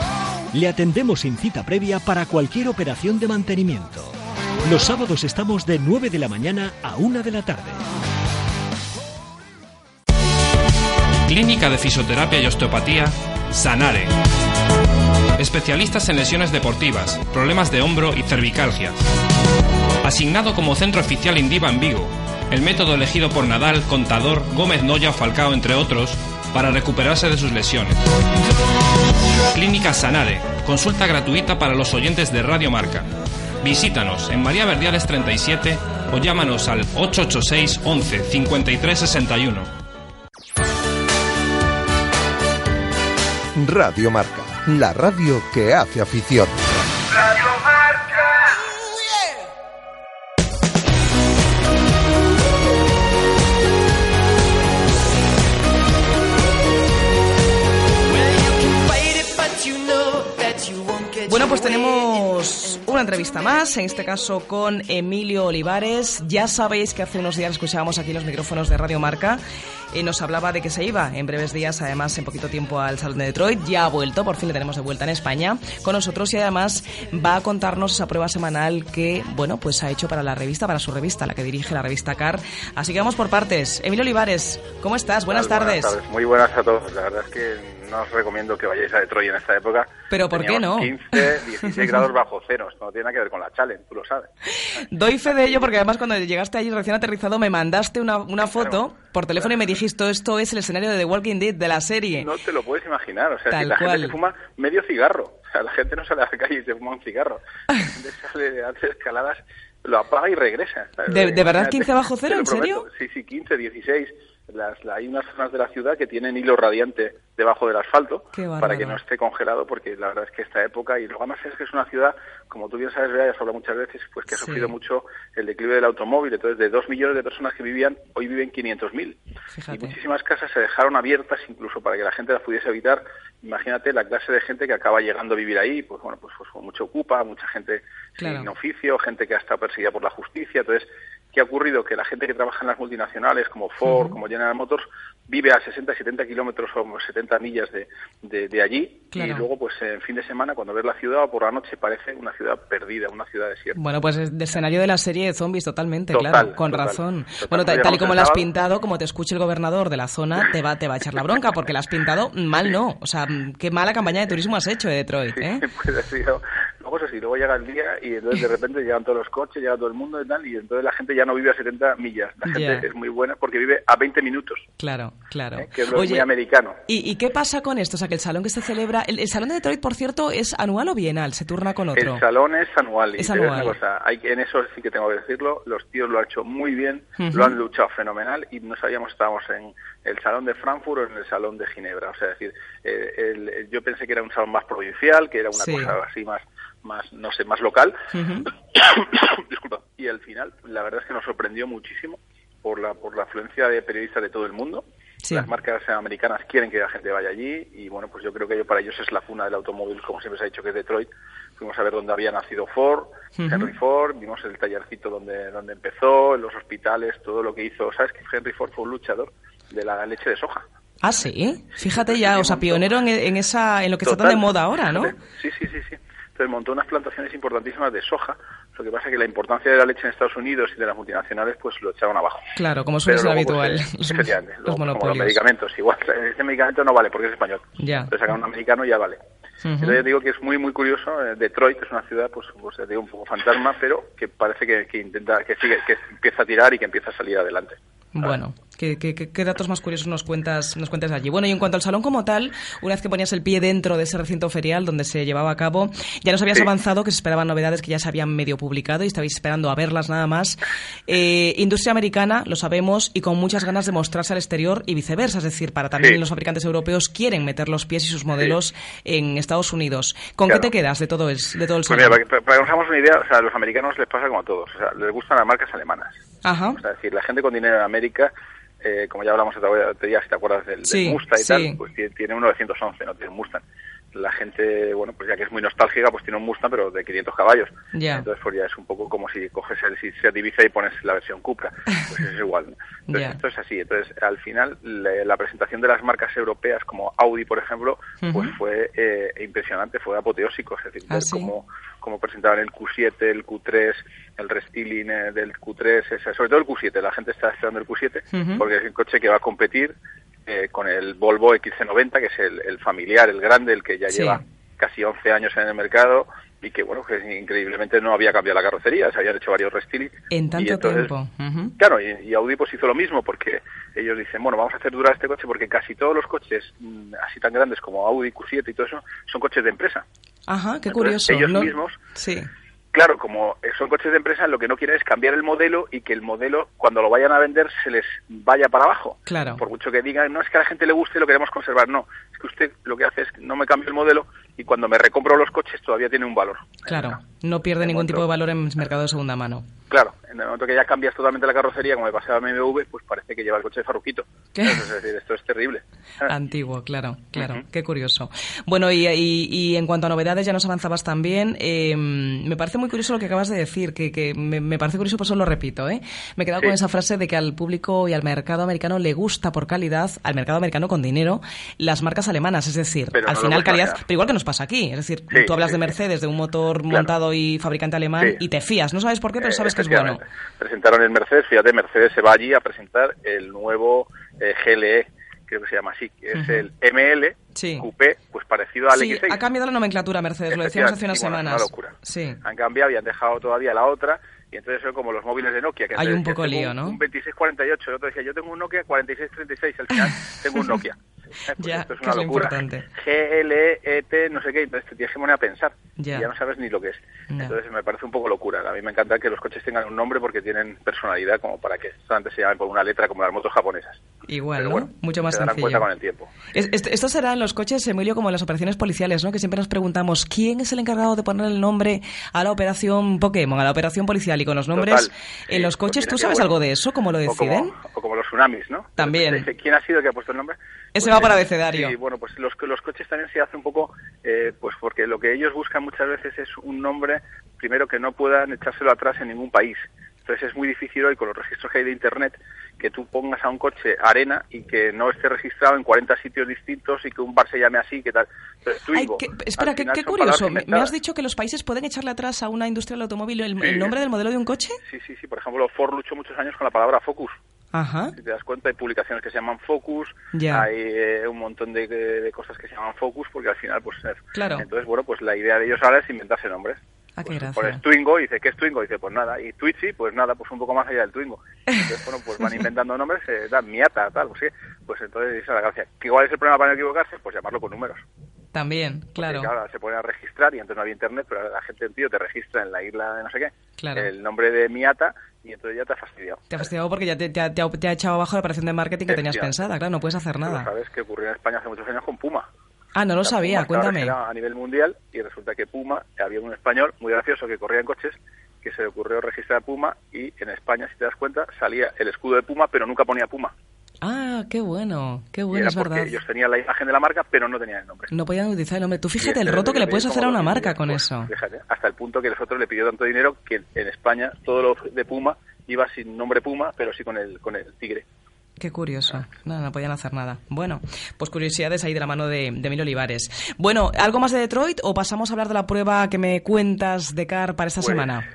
Le atendemos sin cita previa para cualquier operación de mantenimiento. Los sábados estamos de 9 de la mañana a 1 de la tarde. Clínica de Fisioterapia y Osteopatía, Sanare. Especialistas en lesiones deportivas, problemas de hombro y cervicalgias. Asignado como centro oficial Indiva en Vigo, el método elegido por Nadal, Contador, Gómez Noya Falcao, entre otros, para recuperarse de sus lesiones. Clínica Sanare, consulta gratuita para los oyentes de Radio Marca. Visítanos en María Verdiales 37 o llámanos al 886 11 53 61. Radio Marca, la radio que hace afición. Bueno, pues tenemos una entrevista más, en este caso con Emilio Olivares. Ya sabéis que hace unos días escuchábamos aquí los micrófonos de Radio Marca y nos hablaba de que se iba en breves días, además en poquito tiempo al Salón de Detroit. Ya ha vuelto, por fin le tenemos de vuelta en España con nosotros y además va a contarnos esa prueba semanal que, bueno, pues ha hecho para la revista, para su revista, la que dirige la revista CAR. Así que vamos por partes. Emilio Olivares, ¿cómo estás? Buenas tardes. Buenas tardes. Muy buenas a todos. La verdad es que no os recomiendo que vayáis a Detroit en esta época. ¿Pero por qué no? 15, 16 grados bajo cero. Esto no tiene nada que ver con la challenge, tú lo sabes. Doy fe de ello porque además cuando llegaste allí recién aterrizado me mandaste una, una foto por teléfono y me dijiste esto es el escenario de The Walking Dead, de la serie. No te lo puedes imaginar. O sea, Tal si la cual. gente se fuma medio cigarro. O sea, la gente no sale a la calle y se fuma un cigarro. La gente sale, hace escaladas, lo apaga y regresa. ¿De- de verdad Imagínate, 15 bajo cero? ¿En serio? Sí, sí, 15, 16. Las, la- hay unas zonas de la ciudad que tienen hilo radiante debajo del asfalto para que no esté congelado, porque la verdad es que esta época, y luego además es que es una ciudad, como tú bien sabes, Bea, ya has hablado muchas veces, pues que ha Sí. sufrido mucho el declive del automóvil. Entonces, de dos millones de personas que vivían, hoy viven 500.000. Fíjate. Y muchísimas casas se dejaron abiertas incluso para que la gente las pudiese evitar. Imagínate la clase de gente que acaba llegando a vivir ahí, pues bueno, pues, pues con mucho ocupa, mucha gente Claro. sin oficio, gente que ha estado perseguida por la justicia. Entonces, ¿qué ha ocurrido? Que la gente que trabaja en las multinacionales como Ford, como General Motors, vive a 60, 70 kilómetros o 70 millas de, de, de allí Claro. y luego, pues en fin de semana, cuando ves la ciudad o por la noche, parece una ciudad perdida, una ciudad desierta. Bueno, pues es de escenario de la serie de zombies totalmente, Total, claro, con total, razón. total. Bueno, ta- tal, y como el la has pintado, como te escuche el gobernador de la zona, te va, te va a echar la bronca, porque la has pintado mal no. O sea, qué mala campaña de turismo has hecho de Detroit, ¿eh? pues ha sido- eso sí, luego llega el día y entonces de repente llegan todos los coches, llega todo el mundo y tal, y entonces la gente ya no vive a 70 millas. La gente es muy buena porque vive a 20 minutos, Claro, claro. ¿eh? que es lo muy americano. ¿y, y qué pasa con esto? O sea, que el salón que se celebra... El, el salón de Detroit, por cierto, ¿es anual o bienal? ¿Se turna con otro? El salón es anual. Y Es anual. una cosa, hay, en eso sí que tengo que decirlo, los tíos lo han hecho muy bien, Ujú. lo han luchado fenomenal y no sabíamos si estábamos en el salón de Frankfurt o en el salón de Ginebra. O sea, es decir, eh, el- el- yo pensé que era un salón más provincial, que era una Sí. cosa así más, más, no sé, más local. Disculpa. Y al final, la verdad es que nos sorprendió muchísimo por la, por la afluencia de periodistas de todo el mundo. Sí. Las marcas americanas quieren que la gente vaya allí y bueno, pues yo creo que para ellos es la cuna del automóvil, como siempre se ha dicho que es Detroit. Fuimos a ver dónde había nacido Ford. Henry Ford, vimos el tallercito donde, donde empezó, en los hospitales, todo lo que hizo. ¿Sabes que Henry Ford fue un luchador de la leche de soja? Ah, sí. Fíjate ya, o sea, pionero en, en esa, en lo que está tan de moda ahora, ¿no? Sí, sí, sí, sí. Montó unas plantaciones importantísimas de soja. Lo que pasa es que la importancia de la leche en Estados Unidos y de las multinacionales pues lo echaron abajo. Claro, como suele Pero ser habitual. pues, los, los luego, monopolios. los medicamentos, igual, este medicamento no vale porque es español. Ya. Entonces sacan un americano y ya vale. Entonces yo digo que es muy, muy curioso. eh, Detroit es una ciudad, pues, pues digo, un poco fantasma, pero que parece que, que intenta, que sigue, que empieza a tirar y que empieza a salir adelante. Bueno, ¿qué, qué, qué- datos más curiosos nos cuentas, nos cuentas allí? Bueno, y en cuanto al salón como tal, una vez que ponías el pie dentro de ese recinto ferial donde se llevaba a cabo, ya nos habías Sí. avanzado que se esperaban novedades que ya se habían medio publicado y estabais esperando a verlas nada más. Eh, industria americana, lo sabemos, y con muchas ganas de mostrarse al exterior y viceversa, es decir, para también Sí. los fabricantes europeos quieren meter los pies y sus modelos en Estados Unidos. ¿Con Claro. qué te quedas de todo, el, de todo el Pues salón? mira, para que, para que nos hagamos una idea, o sea, a los americanos les pasa como a todos. O sea, les gustan las marcas alemanas. Ajá. O sea, es decir, la gente con dinero en América, eh, como ya hablamos otro día, si te acuerdas del, del Sí, Mustang y sí. tal, pues tiene, tiene un 911, no tiene un Mustang. La gente, bueno, pues ya que es muy nostálgica, pues tiene un Mustang, pero de 500 caballos. Entonces, pues ya es un poco como si coges el Seat Ibiza y pones la versión Cupra. Pues es igual. ¿no? Entonces, esto es así. Entonces, al final, le- la presentación de las marcas europeas como Audi, por ejemplo, pues fue eh, impresionante, fue apoteósico. Es decir, ¿Ah, ver sí? cómo, cómo presentaban el Q7, el Q3, el restyling eh, del Q3, ese- sobre todo el Q7. La gente está esperando el Q7 Ujú. porque es el coche que va a competir eh, con el Volvo XC90, que es el, el familiar, el grande, el que ya Sí. lleva casi 11 años en el mercado y que, bueno, que increíblemente no había cambiado la carrocería, se habían hecho varios restyling. En tanto y entonces, tiempo. Claro, y, y Audi pues hizo lo mismo porque ellos dicen, bueno, vamos a hacer durar este coche porque casi todos los coches mm, así tan grandes como Audi Q7 y todo eso son coches de empresa. Ajá, qué Entonces, curioso. ellos ¿no? mismos Sí. Claro, como son coches de empresa, lo que no quieren es cambiar el modelo y que el modelo, cuando lo vayan a vender, se les vaya para abajo. Claro. Por mucho que digan, no es que a la gente le guste, lo queremos conservar. No, es que usted lo que hace es que no me cambie el modelo y cuando me recompro los coches todavía tiene un valor. Claro, no pierde ningún tipo de valor en el mercado de segunda mano. Claro, en el momento que ya cambias totalmente la carrocería, como me pasaba a BMW, pues parece que lleva el coche de Farruquito. ¿Qué? Es decir, esto es terrible. Antiguo, claro, claro, qué curioso. Bueno, y, y- y en cuanto a novedades, ya nos avanzabas también. eh, me parece muy curioso lo que acabas de decir, que, que me, me parece curioso, por eso lo repito. ¿eh? Me he quedado Sí. con esa frase de que al público y al mercado americano le gusta por calidad, al mercado americano con dinero, las marcas alemanas. Es decir, Pero al no final calidad, pero igual que nos pasa aquí. Es decir, Sí, tú hablas sí, de. Mercedes, de un motor Claro. montado y fabricante alemán, y te fías. No sabes por qué, pero Eh, sabes que es bueno. Presentaron el Mercedes, fíjate, Mercedes se va allí a presentar el nuevo eh, GLE, creo que se llama así, que es el ML Sí. Coupé, pues parecido al Sí, X6. ha cambiado la nomenclatura Mercedes, lo decíamos hace unas semanas. es una locura. Sí. Han cambiado y han dejado todavía la otra, y entonces son como los móviles de Nokia. Que Hay un poco lío, un- ¿no? Un 2648, el otro decía, yo tengo un Nokia 4636, al final tengo un Nokia. Eh, pues Ya, esto es que una es lo locura. importante. GLET, no sé qué, entonces te tienes que poner a pensar. Ya. Y ya no sabes ni lo que es. Ya. Entonces me parece un poco locura. A mí me encanta que los coches tengan un nombre porque tienen personalidad como para que solamente se llamen por una letra como las motos japonesas. Igual, Pero ¿no? bueno, Mucho más se darán sencillo. cuenta con el tiempo. Es- est- esto será en los coches, Emilio, como en las operaciones policiales, ¿no? Que siempre nos preguntamos quién es el encargado de poner el nombre a la operación Pokémon, a la operación policial y con los nombres Total, en sí, los pues coches. ¿Tú sabes bueno. algo de eso? ¿Cómo lo O deciden? como, o como los tsunamis, ¿no? También. ¿Quién ha sido el que ha puesto el nombre? Ese va eh, por abecedario. Sí, bueno, pues los, los coches también se hace un poco, eh, pues porque lo que ellos buscan muchas veces es un nombre, primero que no puedan echárselo atrás en ningún país. Entonces es muy difícil hoy con los registros que hay de Internet que tú pongas a un coche arena y que no esté registrado en 40 sitios distintos y que un bar se llame así, que tal. Entonces, Ay, qué- espera, qué, curioso. Me, has dicho que los países pueden echarle atrás a una industria del automóvil el, Sí. el nombre del modelo de un coche. Sí, sí, sí. Por ejemplo, Ford luchó muchos años con la palabra Focus. Ajá. Si te das cuenta, hay publicaciones que se llaman Focus, Ya. hay eh, un montón de, de cosas que se llaman Focus, porque al final, pues... eh, Claro. Entonces, bueno, pues la idea de ellos ahora es inventarse nombres. Ah, Pues pones Twingo y dice, ¿qué es Twingo? Y dice, pues nada. Y Twitchy, pues nada, pues un poco más allá del Twingo. Entonces, bueno, pues van inventando nombres, eh, dan Miata, tal, pues sí. Pues entonces, es la gracia. ¿Que ¿Cuál es el problema para no equivocarse? Pues llamarlo con números. También, Porque, claro. se pone a registrar y antes no había internet, pero la gente, tío, te registra en la isla de no sé qué, Claro. el nombre de Miata y entonces ya te ha fastidiado. Te ha fastidiado porque ya te, te ha, te echado abajo la operación de marketing que tenías pensada. Claro, no puedes hacer nada. sabes que ocurrió en España hace muchos años con Puma. Ah, no lo La sabía, Puma, cuéntame. era a nivel mundial y resulta que Puma, había un español muy gracioso que corría en coches que se le ocurrió registrar Puma y en España, si te das cuenta, salía el escudo de Puma, pero nunca ponía Puma. Ah, qué bueno, qué bueno, es verdad. ellos tenían la imagen de la marca, pero no tenían el nombre. No podían utilizar el nombre. Tú fíjate el roto que le puedes hacer a una marca con pues, eso. Fíjate, hasta el punto que nosotros le pidió tanto dinero que en España todo lo de Puma iba sin nombre Puma, pero sí con el, con el tigre. Qué curioso. No, no podían hacer nada. Bueno, pues curiosidades ahí de la mano de, de Emilio Olivares. Bueno, ¿algo más de Detroit o pasamos a hablar de la prueba que me cuentas de CAR para esta Pues, semana?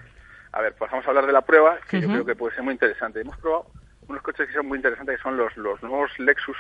A ver, pues vamos a hablar de la prueba, que yo creo que puede ser muy interesante. Hemos probado unos coches que son muy interesantes, que son los, los nuevos Lexus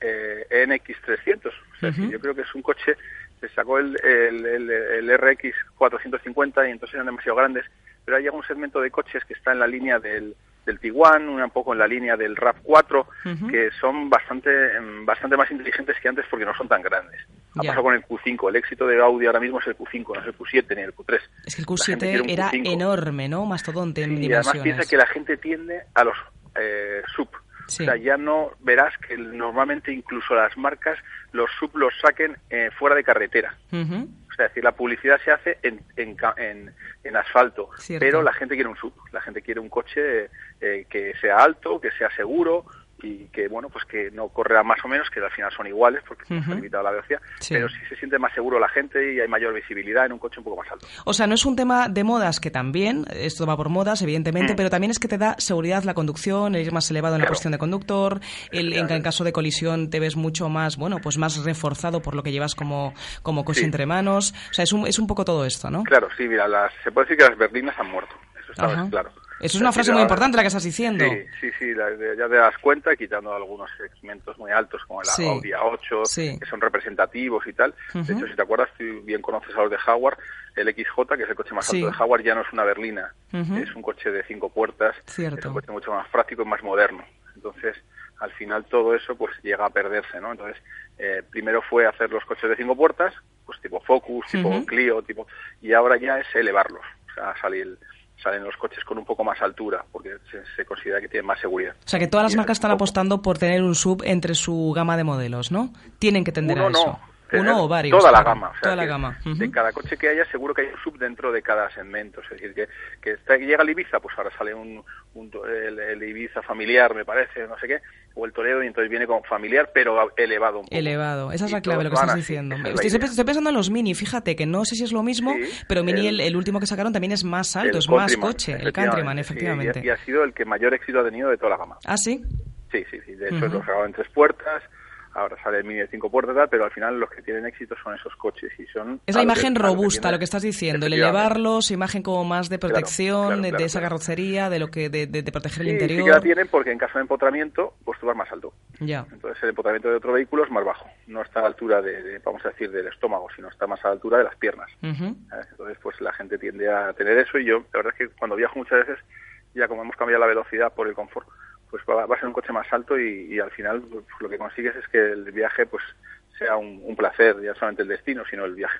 eh, NX300. O sea, yo creo que es un coche, se sacó el, el, el, el RX 450 y entonces eran demasiado grandes, pero hay un segmento de coches que está en la línea del, del Tiguan, un poco en la línea del RAV4, Ujú. que son bastante, em, bastante más inteligentes que antes porque no son tan grandes. Ha pasado con el Q5. El éxito de Audi ahora mismo es el Q5, no es el Q7 ni el Q3. Es que el La gente quiere un Q7 era Q5. enorme, ¿no? Mastodonte en Sí, y además dimensiones. piensa que la gente tiende a los eh, sub. Sí. O sea, ya no verás que normalmente incluso las marcas los sub los saquen eh, fuera de carretera. O sea, es decir, la publicidad se hace en, en, en- en asfalto, Cierto. pero la gente quiere un sub. La gente quiere un coche eh, que sea alto, que sea seguro y que, bueno, pues que no corra más o menos, que al final son iguales porque no Ujú. está limitado la velocidad, Sí. pero sí se siente más seguro la gente y hay mayor visibilidad en un coche un poco más alto. O sea, no es un tema de modas, que también, esto va por modas, evidentemente, Mm. pero también es que te da seguridad la conducción, el ir más elevado en la Claro. posición de conductor, el, en, en caso de colisión te ves mucho más, bueno, pues más reforzado por lo que llevas como, como coche Sí. entre manos. O sea, es un, es un poco todo esto, ¿no? Claro, sí, mira, las, se puede decir que las berlinas han muerto, eso está claro. Eso es una frase muy importante la que estás diciendo. Sí, sí, sí, la- de- ya te das cuenta, quitando algunos segmentos muy altos como el Sí. Audi A8, Sí. que son representativos y tal. De hecho, si te acuerdas, tú bien conoces a los de Jaguar, el XJ, que es el coche más alto de Jaguar, ya no es una berlina, es un coche de cinco puertas, Cierto. es un coche mucho más práctico y más moderno. Entonces, al final todo eso pues llega a perderse, ¿no? Entonces, eh, primero fue hacer los coches de cinco puertas, pues tipo Focus, tipo. Clio, tipo y ahora ya es elevarlos, o sea, salir salen los coches con un poco más altura, porque se, se considera que tienen más seguridad. O sea que todas las marcas están apostando por tener un sub entre su gama de modelos, ¿no? Tienen que tender Uno a eso. no, Uno o varios. Toda la gama. o sea, toda la gama. De cada coche que haya, seguro que hay un sub dentro de cada segmento. Es decir, que, que está- llega el Ibiza, pues ahora sale un, un el, el Ibiza familiar, me parece, no sé qué, o el Toledo, y entonces viene como familiar, pero elevado un poco. Elevado, esa es la clave, lo que estás diciendo. es Estoy, idea. estoy pensando en los Mini, fíjate que no sé si es lo mismo, Sí, pero Mini, el, último que sacaron también es más alto, es más coche, el efectivamente, Countryman, sí, efectivamente. y, y ha sido el que mayor éxito ha tenido de toda la gama. Ah, sí. Sí, sí, sí. De hecho, lo sacaban en tres puertas, ahora sale el Mini de cinco puertas, tal, pero al final los que tienen éxito son esos coches y son... Es la que- imagen que robusta, tiene- lo que estás diciendo, el elevarlos, imagen como más de Claro, protección, claro, de- de claro, esa claro. carrocería, de lo que de, de- de proteger el Sí, interior. sí que la tienen porque en caso de empotramiento, pues tú vas más alto. Ya. Entonces el empotramiento de otro vehículo es más bajo. No está a la altura de, de, vamos a decir, del estómago, sino está más a la altura de las piernas. Ujú. ¿sabes? Entonces, pues la gente tiende a tener eso y yo, la verdad es que cuando viajo muchas veces, ya como hemos cambiado la velocidad por el confort, pues va, va a ser un coche más alto y, y al final pues, lo que consigues es que el viaje pues sea un, un placer, ya solamente el destino, sino el viaje.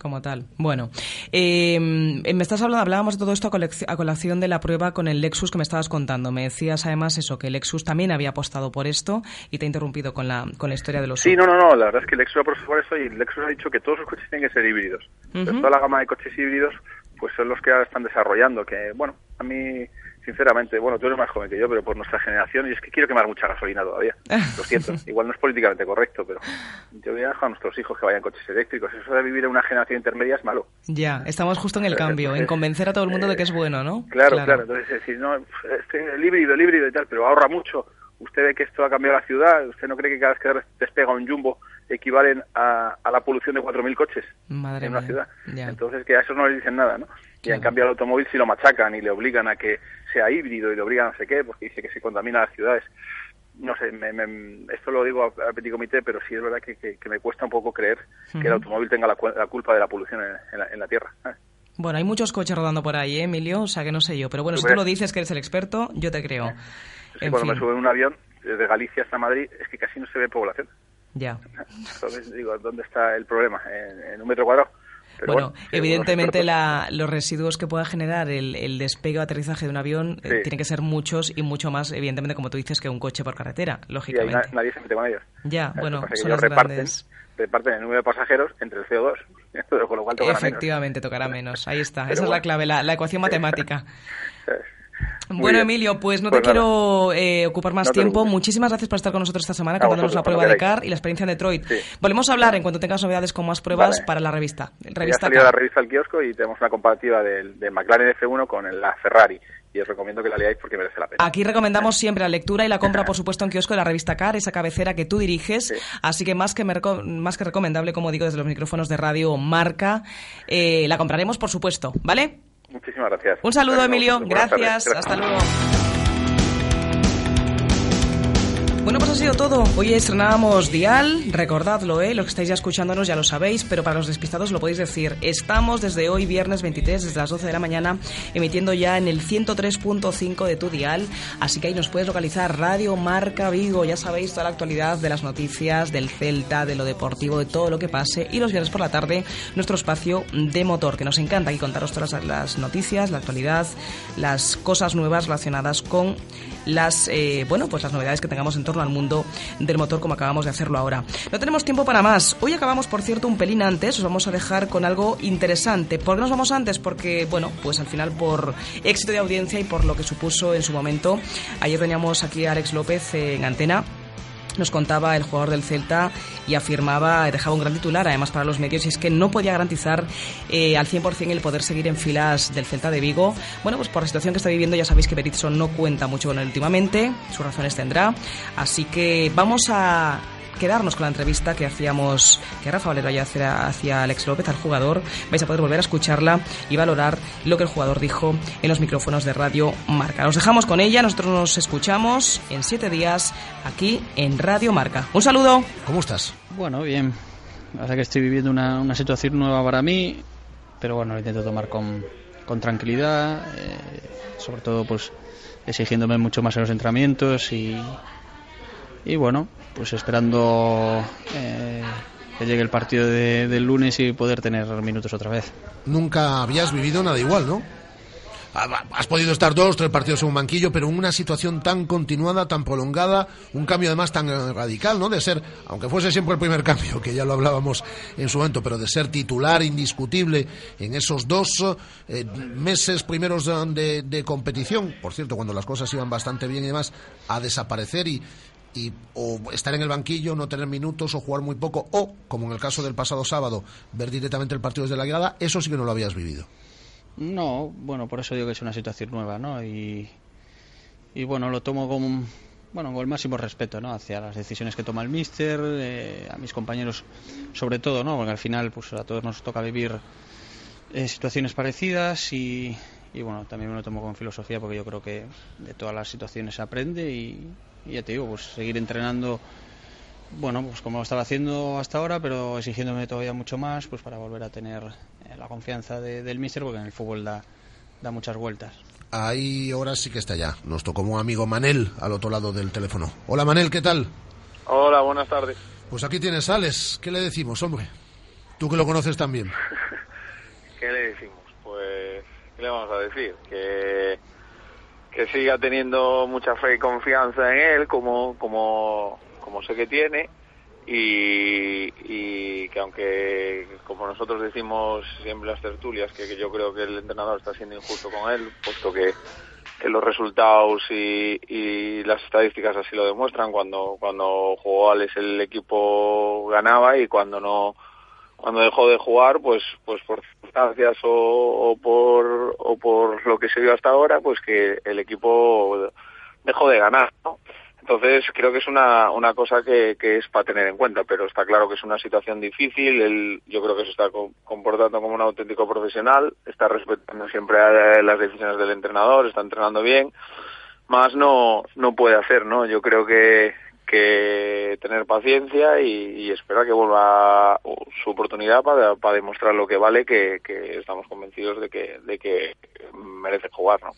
Como tal. Bueno, eh, me estás hablando, hablábamos de todo esto a, colación de la prueba con el Lexus que me estabas contando. Me decías además eso, que el Lexus también había apostado por esto y te he interrumpido con la, con la historia de los Sí, no, no, no, la verdad es que Lexus ha apostado por eso y Lexus ha dicho que todos los coches tienen que ser híbridos. Entonces, Ujú. toda la gama de coches híbridos pues son los que ahora están desarrollando, que bueno, a mí sinceramente, bueno, tú eres más joven que yo, pero por nuestra generación, y es que quiero quemar mucha gasolina todavía. Lo siento, igual no es políticamente correcto, pero yo voy a dejar a nuestros hijos que vayan en coches eléctricos. Eso de vivir en una generación intermedia es malo. Ya, estamos justo en el cambio, en convencer a todo el mundo de que es bueno, ¿no? Claro, claro. Entonces, es decir, no, este, el híbrido, el híbrido y tal, pero ahorra mucho. Usted ve que esto ha cambiado la ciudad. ¿Usted no cree que cada vez que despega un jumbo equivalen a, a la polución de 4.000 coches Madre en una mía, ciudad? ya. Entonces, que a eso no le dicen nada, ¿no? Y en cambio al automóvil sí lo machacan y le obligan a que sea híbrido y le obligan a no sé qué, porque dice que se contamina las ciudades. No sé, me- me- esto lo digo a, a petit comité, pero sí es verdad que, que- que me cuesta un poco creer que el automóvil tenga la, la culpa de la polución en, en la, en la Tierra. ¿eh? Bueno, hay muchos coches rodando por ahí, ¿eh, Emilio? O sea, que no sé yo. Pero bueno, si tú Hombre. lo dices que eres el experto, yo te creo. En cuando fin, me subo en un avión desde Galicia hasta Madrid es que casi no se ve población. ya. Entonces digo, ¿dónde está el problema? ¿En, en un metro cuadrado? Pero bueno, evidentemente la- los residuos que pueda generar el, el despegue o aterrizaje de un avión eh, tienen que ser muchos y mucho más, evidentemente, como tú dices, que un coche por carretera. Y ahí lógicamente. na- nadie se mete con ellos. Ya, bueno, son las reparten, grandes. reparten el número de pasajeros entre el CO2, con lo cual tocará menos. Efectivamente, tocará menos. Ahí está. Pero Esa es la clave, la, la ecuación matemática. Bueno, bien. Emilio, pues no Pues te nada. quiero eh, ocupar más No tiempo. Muchísimas gracias por estar con nosotros esta semana contándonos la prueba de CAR y la experiencia en Detroit. Sí. Volvemos a hablar en cuanto tengas novedades con más pruebas Vale. para la revista. Ya ha Revista la revista al kiosco y tenemos una comparativa del, del McLaren F1 con la Ferrari. Y os recomiendo que la leáis porque merece la pena. Aquí recomendamos siempre la lectura y la compra, por supuesto, en kiosco de la revista CAR, esa cabecera que tú diriges. Sí. Así que más que, más que recomendable, como digo, desde los micrófonos de radio Marca, eh, la compraremos, por supuesto. ¿Vale? Muchísimas gracias. Un saludo, Gracias Emilio. Gracias. Hasta luego. Bueno, pues ha sido todo. Hoy estrenábamos Dial, recordadlo, ¿eh? los que estáis ya escuchándonos ya lo sabéis, pero para los despistados lo podéis decir. Estamos desde hoy, viernes 23, desde las 12 de la mañana, emitiendo ya en el 103.5 de tu Dial, así que ahí nos puedes localizar Radio Marca Vigo, ya sabéis toda la actualidad de las noticias, del Celta, de lo deportivo, de todo lo que pase, y los viernes por la tarde, nuestro espacio de motor, que nos encanta aquí contaros todas las noticias, la actualidad, las cosas nuevas relacionadas con las eh, bueno pues las novedades que tengamos en torno al mundo del motor como acabamos de hacerlo ahora. No tenemos tiempo para más. Hoy acabamos, por cierto, un pelín antes. Os vamos a dejar con algo interesante. ¿Por qué nos vamos antes? Porque, bueno, pues al final por éxito de audiencia y por lo que supuso en su momento. Ayer teníamos aquí a Alex López eh, en antena nos contaba el jugador del Celta y afirmaba, dejaba un gran titular además para los medios, y es que no podía garantizar eh, al 100% el poder seguir en filas del Celta de Vigo. Bueno, pues por la situación que está viviendo ya sabéis que Berizzo no cuenta mucho con él últimamente, sus razones tendrá, así que vamos a quedarnos con la entrevista que hacíamos, que Rafa Valero ya hacía hacia Alex López, al jugador. Vais a poder volver a escucharla y valorar lo que el jugador dijo en los micrófonos de Radio Marca. Nos dejamos con ella, nosotros nos escuchamos en siete días aquí en Radio Marca. Un saludo. ¿Cómo estás? Bueno, bien. La verdad que estoy viviendo una, una situación nueva para mí, pero bueno, lo intento tomar con, con tranquilidad, eh, sobre todo pues exigiéndome mucho más en los entrenamientos y, y bueno, pues esperando eh, que llegue el partido de- del lunes y poder tener minutos otra vez. Nunca habías vivido nada igual, ¿no? Ah, Has podido estar dos, tres partidos en un banquillo, pero en una situación tan continuada, tan prolongada, un cambio además tan eh, radical, ¿no? De ser, aunque fuese siempre el primer cambio, que ya lo hablábamos en su momento, pero de ser titular indiscutible en esos dos eh, meses primeros de, de- de competición, por cierto, cuando las cosas iban bastante bien y demás, a desaparecer y, y o estar en el banquillo, no tener minutos o jugar muy poco, o, como en el caso del pasado sábado, ver directamente el partido desde la grada, eso sí que no lo habías vivido. No, bueno, por eso digo que es una situación nueva, ¿no? Y, y bueno, lo tomo con, bueno, con el máximo respeto, ¿no? Hacia las decisiones que toma el míster, eh, a mis compañeros sobre todo, ¿no? Porque al final, pues a todos nos toca vivir eh, situaciones parecidas y, y bueno, también me lo tomo con filosofía porque yo creo que de todas las situaciones se aprende y, y ya te digo, pues seguir entrenando bueno, pues como lo estaba haciendo hasta ahora, pero exigiéndome todavía mucho más, pues para volver a tener eh, la confianza de- del míster, porque en el fútbol da, da muchas vueltas. Ahí ahora sí que está ya. Nos tocó un amigo Manel al otro lado del teléfono. Hola Manel, ¿qué tal? Hola, buenas tardes. Pues aquí tienes Alex. ¿Qué le decimos, hombre? Tú que lo conoces también. ¿Qué le decimos? Pues, ¿qué le vamos a decir? Que, que siga teniendo mucha fe y confianza en él, como, como, como sé que tiene, y, y que aunque, como nosotros decimos siempre las tertulias, que, que yo creo que el entrenador está siendo injusto con él, puesto que, que los resultados y, y las estadísticas así lo demuestran. Cuando, cuando jugó Alex el equipo ganaba y cuando no cuando dejó de jugar, pues, pues por circunstancias o, o por, o por lo que se vio hasta ahora, pues que el equipo dejó de ganar, ¿no? Entonces creo que es una, una cosa que, que es para tener en cuenta, pero está claro que es una situación difícil, él yo creo que se está co- comportando como un auténtico profesional, está respetando siempre las decisiones del entrenador, está entrenando bien, más no, no puede hacer, ¿no? Yo creo que, que tener paciencia y, y esperar que vuelva su oportunidad para, para demostrar lo que vale, que, que estamos convencidos de que, de que merece jugar, ¿no?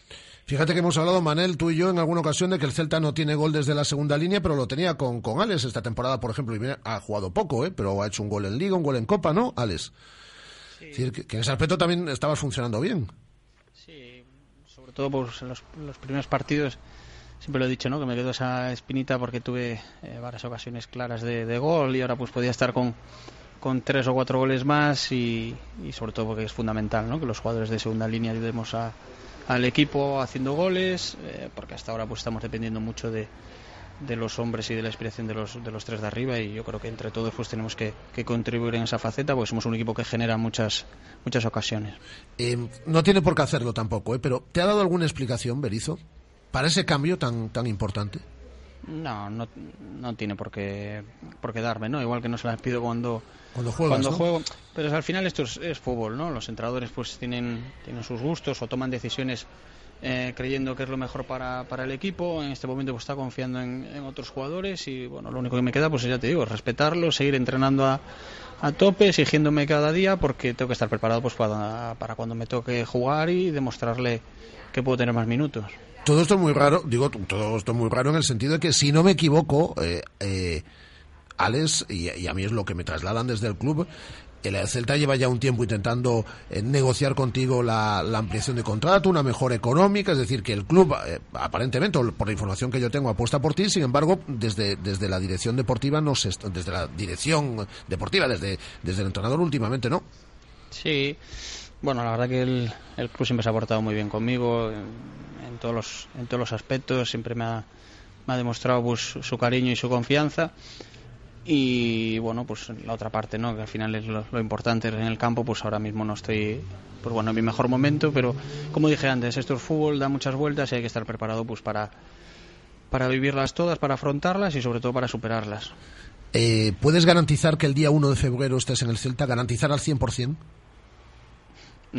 Fíjate que hemos hablado, Manel, tú y yo, en alguna ocasión de que el Celta no tiene gol desde la segunda línea, pero lo tenía con, con Alex esta temporada, por ejemplo, y mira, ha jugado poco, ¿eh? pero ha hecho un gol en Liga, un gol en Copa, ¿no, Alex? Es decir, que, que en ese aspecto también estabas funcionando bien. Sobre todo pues, en los, los primeros partidos, siempre lo he dicho, ¿no? Que me quedó esa espinita porque tuve eh, varias ocasiones claras de, de gol y ahora pues podía estar con, con tres o cuatro goles más y, y sobre todo porque es fundamental, ¿no? Que los jugadores de segunda línea ayudemos a, al equipo haciendo goles, eh, porque hasta ahora pues estamos dependiendo mucho de, de los hombres y de la inspiración de los, de los tres de arriba y yo creo que entre todos pues tenemos que, que contribuir en esa faceta porque somos un equipo que genera muchas muchas ocasiones. Eh, no tiene por qué hacerlo tampoco, ¿eh? pero ¿te ha dado alguna explicación, Berizo, para ese cambio tan, tan importante? No, no, no tiene por qué, por qué darme, ¿no? Igual que no se las pido cuando, Cuando juegas, cuando ¿no? juego. Pero al final esto es, es fútbol, ¿no? Los entrenadores pues tienen, tienen sus gustos o toman decisiones eh, creyendo que es lo mejor para, para el equipo. En este momento pues está confiando en, en otros jugadores y bueno, lo único que me queda pues ya te digo, respetarlo, seguir entrenando a, a tope, exigiéndome cada día porque tengo que estar preparado pues para, para cuando me toque jugar y demostrarle que puedo tener más minutos. Todo esto es muy raro, digo, todo esto es muy raro en el sentido de que, si no me equivoco, eh, eh, Alex, y, a mí es lo que me trasladan desde el club, el Celta lleva ya un tiempo intentando eh, negociar contigo la, ampliación de contrato, una mejora económica, es decir, que el club, eh, aparentemente, por la información que yo tengo, apuesta por ti, sin embargo, desde, desde la dirección deportiva, no se, desde la dirección deportiva, desde, desde el entrenador últimamente, ¿no? Sí, bueno, la verdad que el, el club siempre se ha portado muy bien conmigo en, todos los en todos los aspectos, siempre me ha, me ha demostrado pues, su cariño y su confianza. Y bueno, pues la otra parte, ¿no? Que al final es lo, lo importante en el campo, pues ahora mismo no estoy, pues bueno, en mi mejor momento, pero como dije antes, esto es fútbol, da muchas vueltas y hay que estar preparado pues para, para vivirlas todas, para afrontarlas y sobre todo para superarlas. Eh, ¿Puedes garantizar que el día 1 de febrero estés en el Celta? ¿Garantizar al 100%?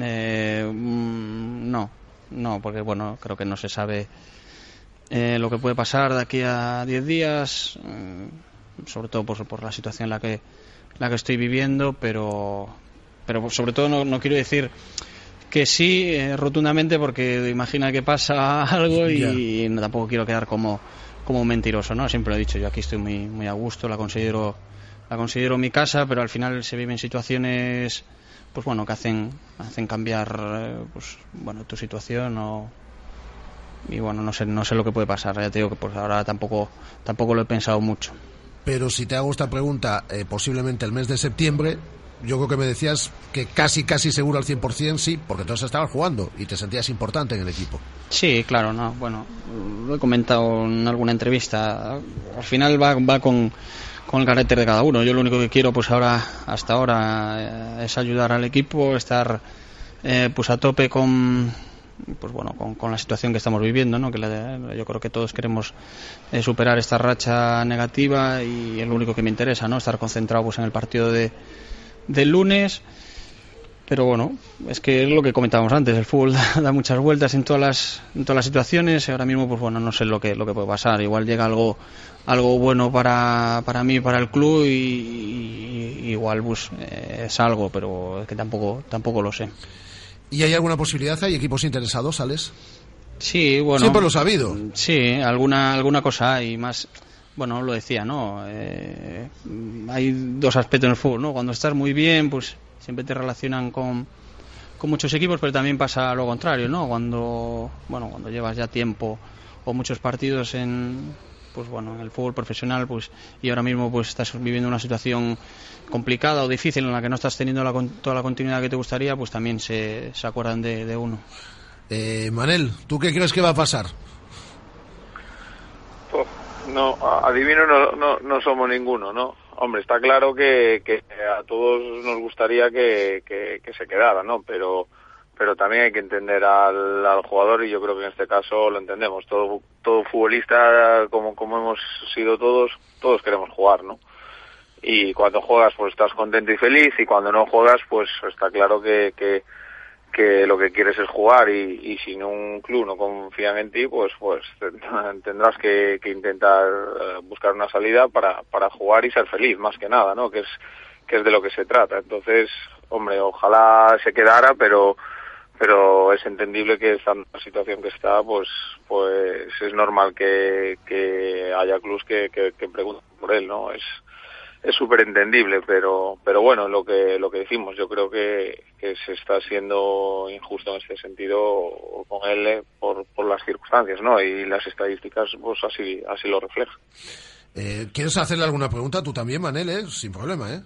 Eh, mm, no, no, porque bueno, creo que no se sabe eh, lo que puede pasar de aquí a 10 días, eh, sobre todo por, por la situación en la que, la que estoy viviendo, pero, pero sobre todo no, no quiero decir que sí eh, rotundamente porque imagina que pasa algo y no, tampoco quiero quedar como, como un mentiroso, ¿no? Siempre lo he dicho, yo aquí estoy muy, muy a gusto, la considero, la considero mi casa, pero al final se viven situaciones pues bueno, que hacen, hacen cambiar eh, pues, bueno, tu situación o, y bueno, no sé, no sé lo que puede pasar, ya te digo que pues ahora tampoco, tampoco lo he pensado mucho. Pero si te hago esta pregunta, eh, posiblemente el mes de septiembre, yo creo que me decías que casi, casi seguro al 100% sí, porque entonces estabas jugando y te sentías importante en el equipo. Sí, claro, no, bueno, lo he comentado en alguna entrevista, al final va, va con, con el carácter de cada uno. Yo lo único que quiero, pues ahora, hasta ahora, eh, es ayudar al equipo, estar eh, pues a tope con pues bueno con, la situación que estamos viviendo ¿no? que la- yo creo que todos queremos eh, superar esta racha negativa y es lo único que me interesa no estar concentrado pues en el partido de del lunes pero bueno, es que lo que comentábamos antes, el fútbol da, muchas vueltas en todas las en todas las situaciones ahora mismo pues bueno, no sé lo que lo que puede pasar, igual llega algo algo bueno para, para mí, para el club y, y- y igual pues eh, es algo, pero es que tampoco tampoco lo sé. ¿Y hay alguna posibilidad? ¿Hay equipos interesados, Alex? Sí, bueno. Siempre lo sabido. Sí, alguna, alguna cosa y más. Bueno, lo decía, ¿no? Eh, hay dos aspectos en el fútbol, ¿no? Cuando estás muy bien, pues siempre te relacionan con, con muchos equipos, pero también pasa lo contrario, ¿no? Cuando, bueno, cuando llevas ya tiempo o muchos partidos en, pues bueno, en el fútbol profesional, pues y ahora mismo pues estás viviendo una situación complicada o difícil en la que no estás teniendo la con- toda la continuidad que te gustaría, pues también se, se acuerdan de, de uno. Eh, Manel, ¿tú qué crees que va a pasar? Uf, No, adivino no, no, no somos ninguno, ¿no? Hombre, está claro que, que a todos nos gustaría que, que, que se quedara, ¿no? Pero pero también hay que entender al, al jugador y yo creo que en este caso lo entendemos. Todo, todo futbolista, como, como hemos sido todos, todos queremos jugar, ¿no? Y cuando juegas pues estás contento y feliz y cuando no juegas pues está claro que, que, que lo que quieres es jugar y, y si un club no confía en ti pues pues te- tendrás que, que intentar eh, buscar una salida para, para jugar y ser feliz más que nada no que es que es de lo que se trata entonces hombre ojalá se quedara pero pero es entendible que en la situación que está pues pues es normal que, que haya clubs que, que, que pregunten por él no es es súper entendible, pero, pero bueno, lo que, lo que decimos, yo creo que, que se está siendo injusto en este sentido con él eh, por, por las circunstancias, ¿no? Y las estadísticas, pues así, así lo reflejan. Eh, ¿Quieres hacerle alguna pregunta tú también, Manel? eh? Sin problema, ¿eh?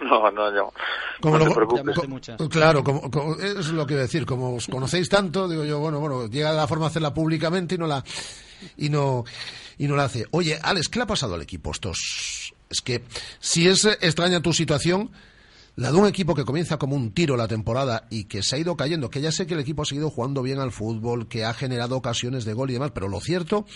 No, no, no, Como no lo- te Claro, como, como- es lo que iba a decir, como os conocéis tanto, digo yo, bueno, bueno, llega la forma de hacerla públicamente y no la y no y no la hace. Oye, Alex, ¿qué le ha pasado al equipo estos? Es que si es extraña tu situación, la de un equipo que comienza como un tiro la temporada y que se ha ido cayendo, que ya sé que el equipo ha seguido jugando bien al fútbol, que ha generado ocasiones de gol y demás, pero lo cierto,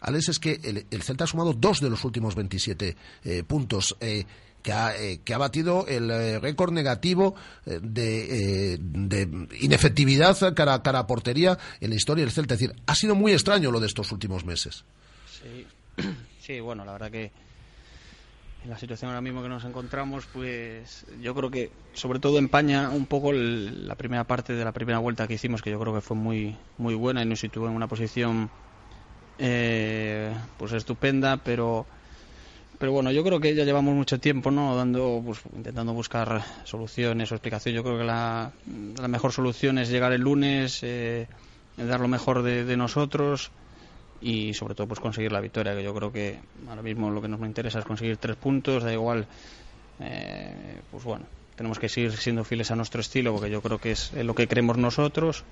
Alex, es que el, el Celta ha sumado dos de los últimos 27 eh, puntos. eh, que ha, eh, que ha batido el eh, récord negativo eh, de, inefectividad cara, cara a portería en la historia del Celta. Es decir, ha sido muy extraño lo de estos últimos meses. Sí, sí, bueno, la verdad que en la situación ahora mismo que nos encontramos, pues yo creo que sobre todo empaña un poco el- la primera parte de la primera vuelta que hicimos, que yo creo que fue muy muy buena y nos situó en una posición pues estupenda, pero pero bueno, yo creo que ya llevamos mucho tiempo, ¿no? Dando, pues, intentando buscar soluciones o explicación. Yo creo que la, la mejor solución es llegar el lunes, eh, dar lo mejor de, de nosotros y sobre todo pues conseguir la victoria que yo creo que ahora mismo lo que nos interesa es conseguir tres puntos da igual eh, pues bueno tenemos que seguir siendo fieles a nuestro estilo porque yo creo que es lo que creemos nosotros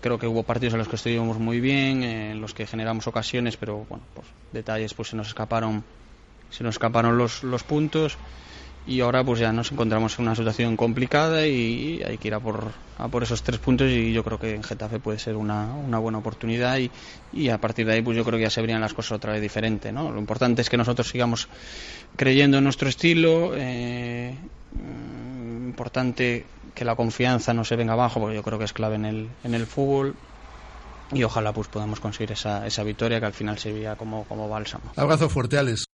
creo que hubo partidos en los que estuvimos muy bien en los que generamos ocasiones pero bueno pues detalles pues se nos escaparon se nos escaparon los, los puntos y ahora pues ya nos encontramos en una situación complicada y hay que ir a por, a por esos tres puntos y yo creo que en Getafe puede ser una, una buena oportunidad y, y, a partir de ahí pues yo creo que ya se verían las cosas otra vez diferente ¿no? lo importante es que nosotros sigamos creyendo en nuestro estilo eh, importante que la confianza no se venga abajo porque yo creo que es clave en el, en el fútbol y ojalá pues podamos conseguir esa, esa victoria que al final sería como, como bálsamo. Abrazo fuerte, Alex.